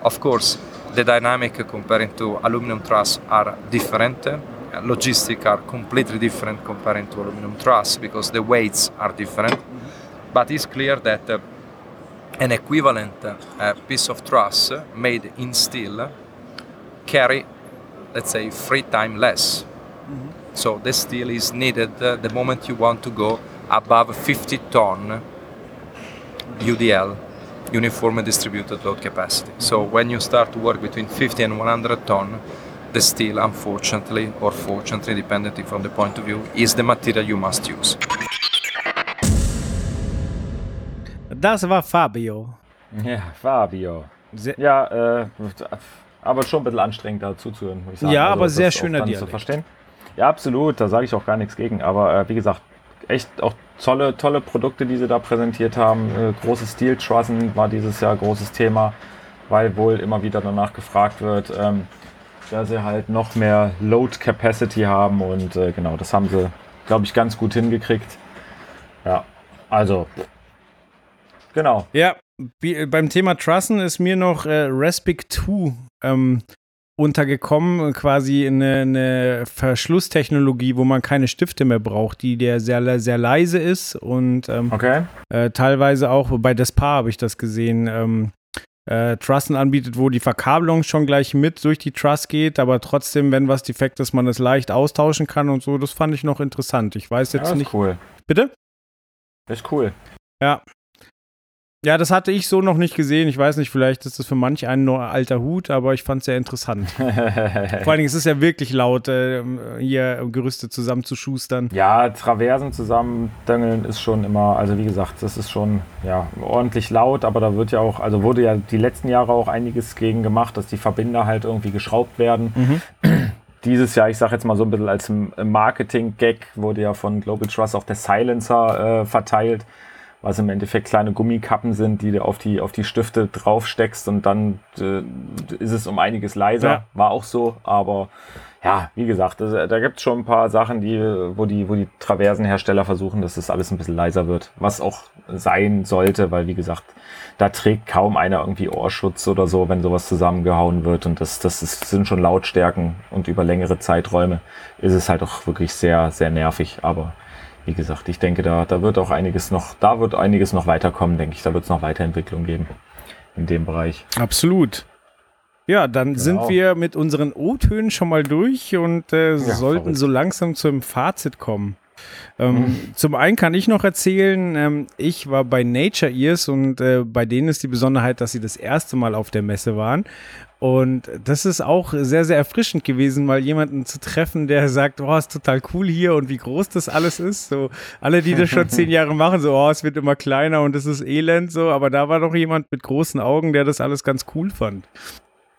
Of course, the dynamic comparing to aluminum truss are different. Logistic are completely different comparing to aluminum truss because the weights are different. But it's clear that uh, an equivalent uh, piece of truss made in steel carry, let's say, three times less. Mm-hmm. So the steel is needed uh, the moment you want to go above 50 ton UDL, Uniform Distributed Load Capacity. So when you start to work between 50 and 100 ton, the steel, unfortunately or fortunately, depending from the point of view, is the material you must use. Das war Fabio. Ja, Fabio. Sehr ja, äh, aber schon ein bisschen anstrengend dazu zu hören, muss ich sagen. Ja, also, aber sehr schöner Dialekt. Zu verstehen. Ja, absolut, da sage ich auch gar nichts gegen. Aber äh, wie gesagt, echt auch tolle, tolle Produkte, die sie da präsentiert haben. Äh, große Steel Trussen war dieses Jahr großes Thema, weil wohl immer wieder danach gefragt wird, ähm, dass sie halt noch mehr Load Capacity haben und äh, genau, das haben sie, glaube ich, ganz gut hingekriegt. Ja, also genau. Ja, beim Thema Trussen ist mir noch äh, Respic 2 ähm, untergekommen, quasi eine, eine Verschlusstechnologie, wo man keine Stifte mehr braucht, die der sehr, sehr leise ist und ähm, okay. äh, teilweise auch bei Despar habe ich das gesehen, ähm, äh, Trussen anbietet, wo die Verkabelung schon gleich mit durch die Truss geht, aber trotzdem, wenn was defekt ist, man es leicht austauschen kann und so. Das fand ich noch interessant. Ich weiß jetzt ja, nicht. cool. Bitte? Das ist cool. Ja, ja, das hatte ich so noch nicht gesehen. Ich weiß nicht, vielleicht ist das für manch einen nur alter Hut, aber ich fand es sehr interessant. Vor allen Dingen, es ist ja wirklich laut, äh, hier Gerüste zusammenzuschustern. Ja, Traversen zusammendöngeln ist schon immer, also wie gesagt, das ist schon ja, ordentlich laut, aber da wird ja auch, also wurde ja die letzten Jahre auch einiges gegen gemacht, dass die Verbinder halt irgendwie geschraubt werden. Mhm. Dieses Jahr, ich sage jetzt mal so ein bisschen als Marketing-Gag, wurde ja von Global Trust auch der Silencer äh, verteilt was im Endeffekt kleine Gummikappen sind, die du auf die, auf die Stifte draufsteckst und dann äh, ist es um einiges leiser. Ja. War auch so, aber ja, wie gesagt, das, da gibt es schon ein paar Sachen, die, wo die, wo die Traversenhersteller versuchen, dass das alles ein bisschen leiser wird, was auch sein sollte, weil wie gesagt, da trägt kaum einer irgendwie Ohrschutz oder so, wenn sowas zusammengehauen wird. Und das, das ist, sind schon Lautstärken und über längere Zeiträume ist es halt auch wirklich sehr, sehr nervig. Aber wie gesagt, ich denke, da, da wird auch einiges noch, da wird einiges noch weiterkommen, denke ich. Da wird es noch Weiterentwicklung geben in dem Bereich. Absolut. Ja, dann sind Genau. wir mit unseren O-Tönen schon mal durch und äh, sollten verrückt. so langsam zum Fazit kommen. Ähm, Zum einen kann ich noch erzählen, ähm, ich war bei Nature Ears und äh, bei denen ist die Besonderheit, dass sie das erste Mal auf der Messe waren. Und das ist auch sehr, sehr erfrischend gewesen, mal jemanden zu treffen, der sagt, oh, ist total cool hier und wie groß das alles ist. So, alle, die das schon zehn Jahre machen, so, oh, es wird immer kleiner und es ist elend, so, aber da war doch jemand mit großen Augen, der das alles ganz cool fand.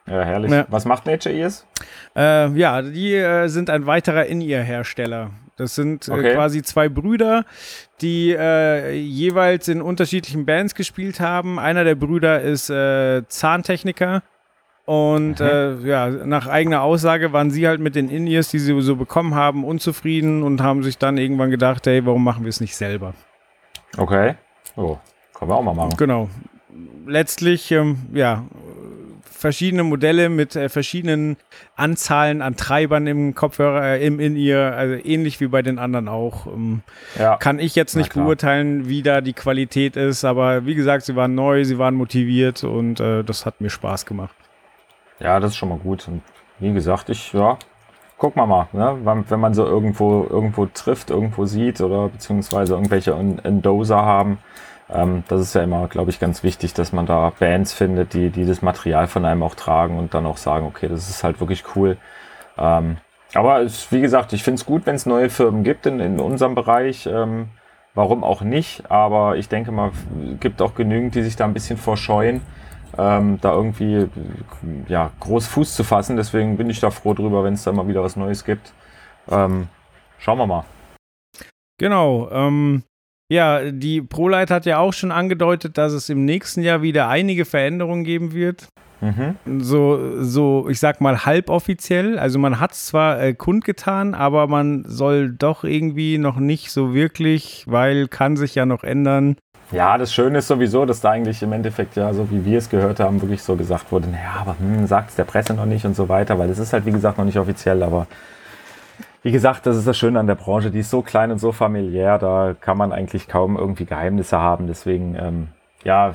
Ja, herrlich. Ja. Was macht Nature Ears? Äh, ja, die äh, sind ein weiterer In-Ear-Hersteller. Das sind äh, Okay. quasi zwei Brüder, die äh, jeweils in unterschiedlichen Bands gespielt haben. Einer der Brüder ist äh, Zahntechniker. Und äh, ja, nach eigener Aussage waren sie halt mit den In-Ears, die sie so bekommen haben, unzufrieden und haben sich dann irgendwann gedacht, hey, warum machen wir es nicht selber? Okay. Oh, können wir auch mal machen. Genau. Letztlich, ähm, ja, verschiedene Modelle mit äh, verschiedenen Anzahlen an Treibern im Kopfhörer, äh, im in ihr, also ähnlich wie bei den anderen auch. Ähm, Ja. Kann ich jetzt nicht beurteilen, wie da die Qualität ist, aber wie gesagt, sie waren neu, sie waren motiviert und äh, das hat mir Spaß gemacht. Ja, das ist schon mal gut. Und wie gesagt, ich, ja, guck mal mal, ne? wenn, man so irgendwo, irgendwo trifft, irgendwo sieht oder beziehungsweise irgendwelche En- Endoser haben, ähm, das ist ja immer, glaube ich, ganz wichtig, dass man da Bands findet, die, die das Material von einem auch tragen und dann auch sagen, okay, das ist halt wirklich cool. Ähm, aber es, wie gesagt, ich finde es gut, wenn es neue Firmen gibt in, in unserem Bereich. Ähm, warum auch nicht? Aber ich denke mal, es gibt auch genügend, die sich da ein bisschen vorscheuen, ähm, da irgendwie ja, groß Fuß zu fassen. Deswegen bin ich da froh drüber, wenn es da mal wieder was Neues gibt. Ähm, schauen wir mal. Genau. Ähm, ja, die ProLight hat ja auch schon angedeutet, dass es im nächsten Jahr wieder einige Veränderungen geben wird. Mhm. So, so, ich sag mal, halboffiziell. Also man hat es zwar äh, kundgetan, aber man soll doch irgendwie noch nicht so wirklich, weil kann sich ja noch ändern. Ja, das Schöne ist sowieso, dass da eigentlich im Endeffekt ja, so wie wir es gehört haben, wirklich so gesagt wurde, naja, aber hm, sagt es der Presse noch nicht und so weiter, weil es ist halt, wie gesagt, noch nicht offiziell, aber wie gesagt, das ist das Schöne an der Branche, die ist so klein und so familiär, da kann man eigentlich kaum irgendwie Geheimnisse haben, deswegen, ähm, ja,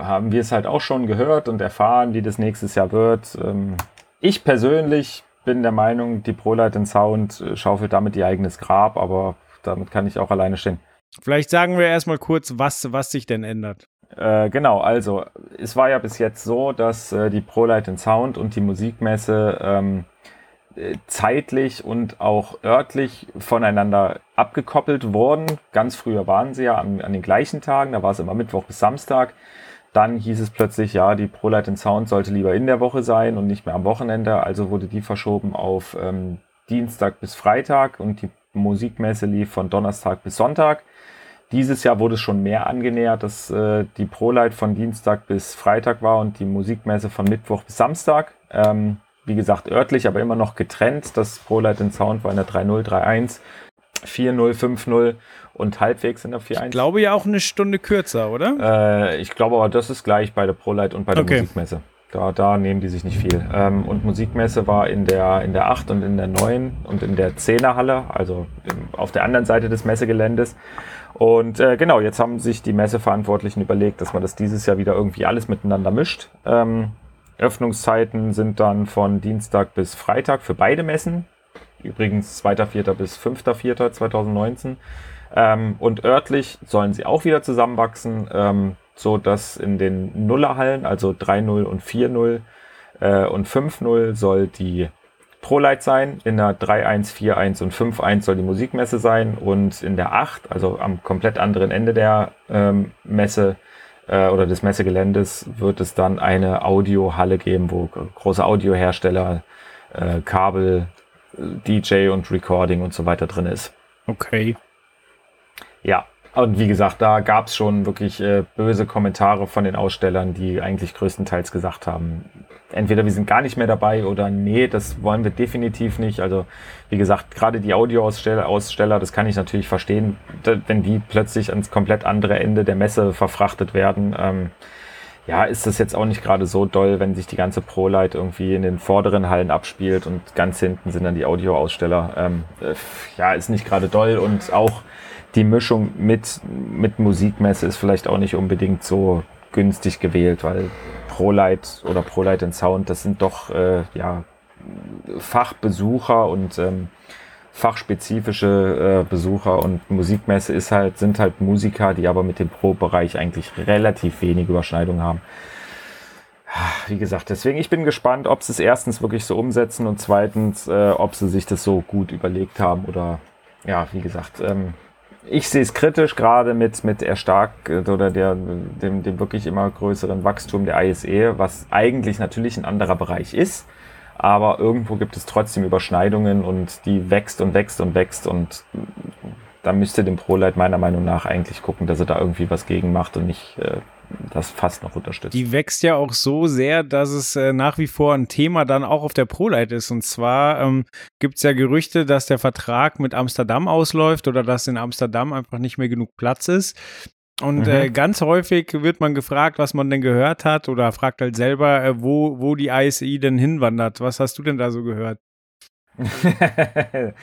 haben wir es halt auch schon gehört und erfahren, wie das nächstes Jahr wird. Ähm, ich persönlich bin der Meinung, die ProLight Sound äh, schaufelt damit ihr eigenes Grab, aber damit kann ich auch alleine stehen. Vielleicht sagen wir erstmal kurz, was, was sich denn ändert. Äh, genau, also es war ja bis jetzt so, dass äh, die ProLight Sound und die Musikmesse ähm, äh, zeitlich und auch örtlich voneinander abgekoppelt wurden. Ganz früher waren sie ja an, an den gleichen Tagen, da war es immer Mittwoch bis Samstag. Dann hieß es plötzlich, ja, die ProLight Sound sollte lieber in der Woche sein und nicht mehr am Wochenende. Also wurde die verschoben auf ähm, Dienstag bis Freitag und die Musikmesse lief von Donnerstag bis Sonntag. Dieses Jahr wurde es schon mehr angenähert, dass äh, die ProLight von Dienstag bis Freitag war und die Musikmesse von Mittwoch bis Samstag. Ähm, wie gesagt, örtlich, aber immer noch getrennt. Das ProLight Sound war in der 3.0, 3.1, 4.0, 5.0 und halbwegs in der 4.1. Ich glaube ja auch eine Stunde kürzer, oder? Äh, ich glaube aber, das ist gleich bei der ProLight und bei der Okay. Musikmesse. Da, da nehmen die sich nicht viel. Ähm, und Musikmesse war in der, in der 8 und in der 9 und in der 10er Halle, also im, auf der anderen Seite des Messegeländes. Und äh, genau, jetzt haben sich die Messeverantwortlichen überlegt, dass man das dieses Jahr wieder irgendwie alles miteinander mischt. Ähm, Öffnungszeiten sind dann von Dienstag bis Freitag für beide Messen. Übrigens 2.4. bis 5.4.2019. Ähm, und örtlich sollen sie auch wieder zusammenwachsen, ähm, so dass in den Nullerhallen, also 3.0 und 4.0 äh, und 5.0 soll die ProLight sein, in der 3.1, 4.1 und 5.1 soll die Musikmesse sein und in der 8, also am komplett anderen Ende der ähm, Messe äh, oder des Messegeländes, wird es dann eine Audiohalle geben, wo große Audiohersteller, äh, Kabel, äh, DJ und Recording und so weiter drin ist. Okay. Ja, Und wie gesagt, da gab es schon wirklich äh, böse Kommentare von den Ausstellern, die eigentlich größtenteils gesagt haben, entweder wir sind gar nicht mehr dabei oder nee, das wollen wir definitiv nicht. Also wie gesagt, gerade die Audioaussteller, Aussteller, das kann ich natürlich verstehen, wenn die plötzlich ans komplett andere Ende der Messe verfrachtet werden. Ähm, ja, ist das jetzt auch nicht gerade so doll, wenn sich die ganze ProLight irgendwie in den vorderen Hallen abspielt und ganz hinten sind dann die Audioaussteller. Ähm, äh, ja, ist nicht gerade doll und auch die Mischung mit, mit Musikmesse ist vielleicht auch nicht unbedingt so günstig gewählt, weil ProLight oder ProLight and Sound, das sind doch äh, ja, Fachbesucher und ähm, fachspezifische äh, Besucher und Musikmesse ist halt, sind halt Musiker, die aber mit dem Pro-Bereich eigentlich relativ wenig Überschneidung haben. Wie gesagt, deswegen, ich bin gespannt, ob sie es erstens wirklich so umsetzen und zweitens, äh, ob sie sich das so gut überlegt haben oder ja, wie gesagt, ähm, ich sehe es kritisch, gerade mit, mit erstarkt oder der, dem, dem wirklich immer größeren Wachstum der ISE, was eigentlich natürlich ein anderer Bereich ist aber irgendwo gibt es trotzdem Überschneidungen und die wächst und wächst und wächst und da müsste dem ProLight meiner Meinung nach eigentlich gucken, dass er da irgendwie was gegen macht und nicht äh, das fast noch unterstützt. Die wächst ja auch so sehr, dass es äh, nach wie vor ein Thema dann auch auf der ProLight ist. Und zwar ähm, gibt es ja Gerüchte, dass der Vertrag mit Amsterdam ausläuft oder dass in Amsterdam einfach nicht mehr genug Platz ist. Und mhm. äh, ganz häufig wird man gefragt, was man denn gehört hat oder fragt halt selber, äh, wo, wo die ISI denn hinwandert. Was hast du denn da so gehört?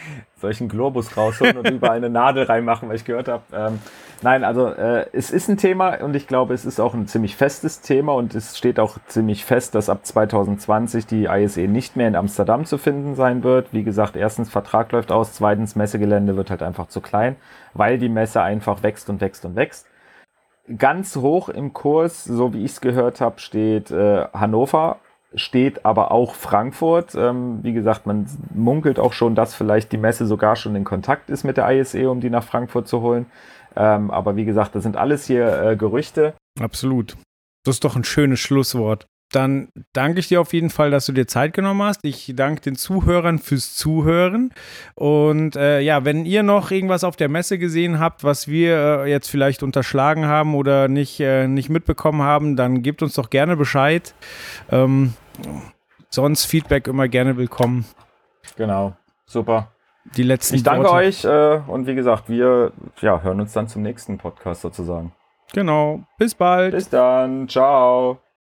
Einen Globus rausholen und überall eine Nadel reinmachen, weil ich gehört habe? Ähm, nein, also äh, es ist ein Thema und ich glaube, es ist auch ein ziemlich festes Thema und es steht auch ziemlich fest, dass ab 2020 die ISE nicht mehr in Amsterdam zu finden sein wird. Wie gesagt, erstens Vertrag läuft aus, zweitens Messegelände wird halt einfach zu klein, weil die Messe einfach wächst und wächst und wächst. Ganz hoch im Kurs, so wie ich es gehört habe, steht äh, Hannover, steht aber auch Frankfurt. Ähm, wie gesagt, man munkelt auch schon, dass vielleicht die Messe sogar schon in Kontakt ist mit der ISE, um die nach Frankfurt zu holen. Ähm, aber wie gesagt, das sind alles hier äh, Gerüchte. Absolut. Das ist doch ein schönes Schlusswort. Dann danke ich dir auf jeden Fall, dass du dir Zeit genommen hast. Ich danke den Zuhörern fürs Zuhören. Und äh, ja, wenn ihr noch irgendwas auf der Messe gesehen habt, was wir äh, jetzt vielleicht unterschlagen haben oder nicht, äh, nicht mitbekommen haben, dann gebt uns doch gerne Bescheid. Ähm, sonst Feedback immer gerne willkommen. Genau, super. Die letzten Ich danke Worte. euch äh, und wie gesagt, wir ja, hören uns dann zum nächsten Podcast sozusagen. Genau. Bis bald. Bis dann. Ciao.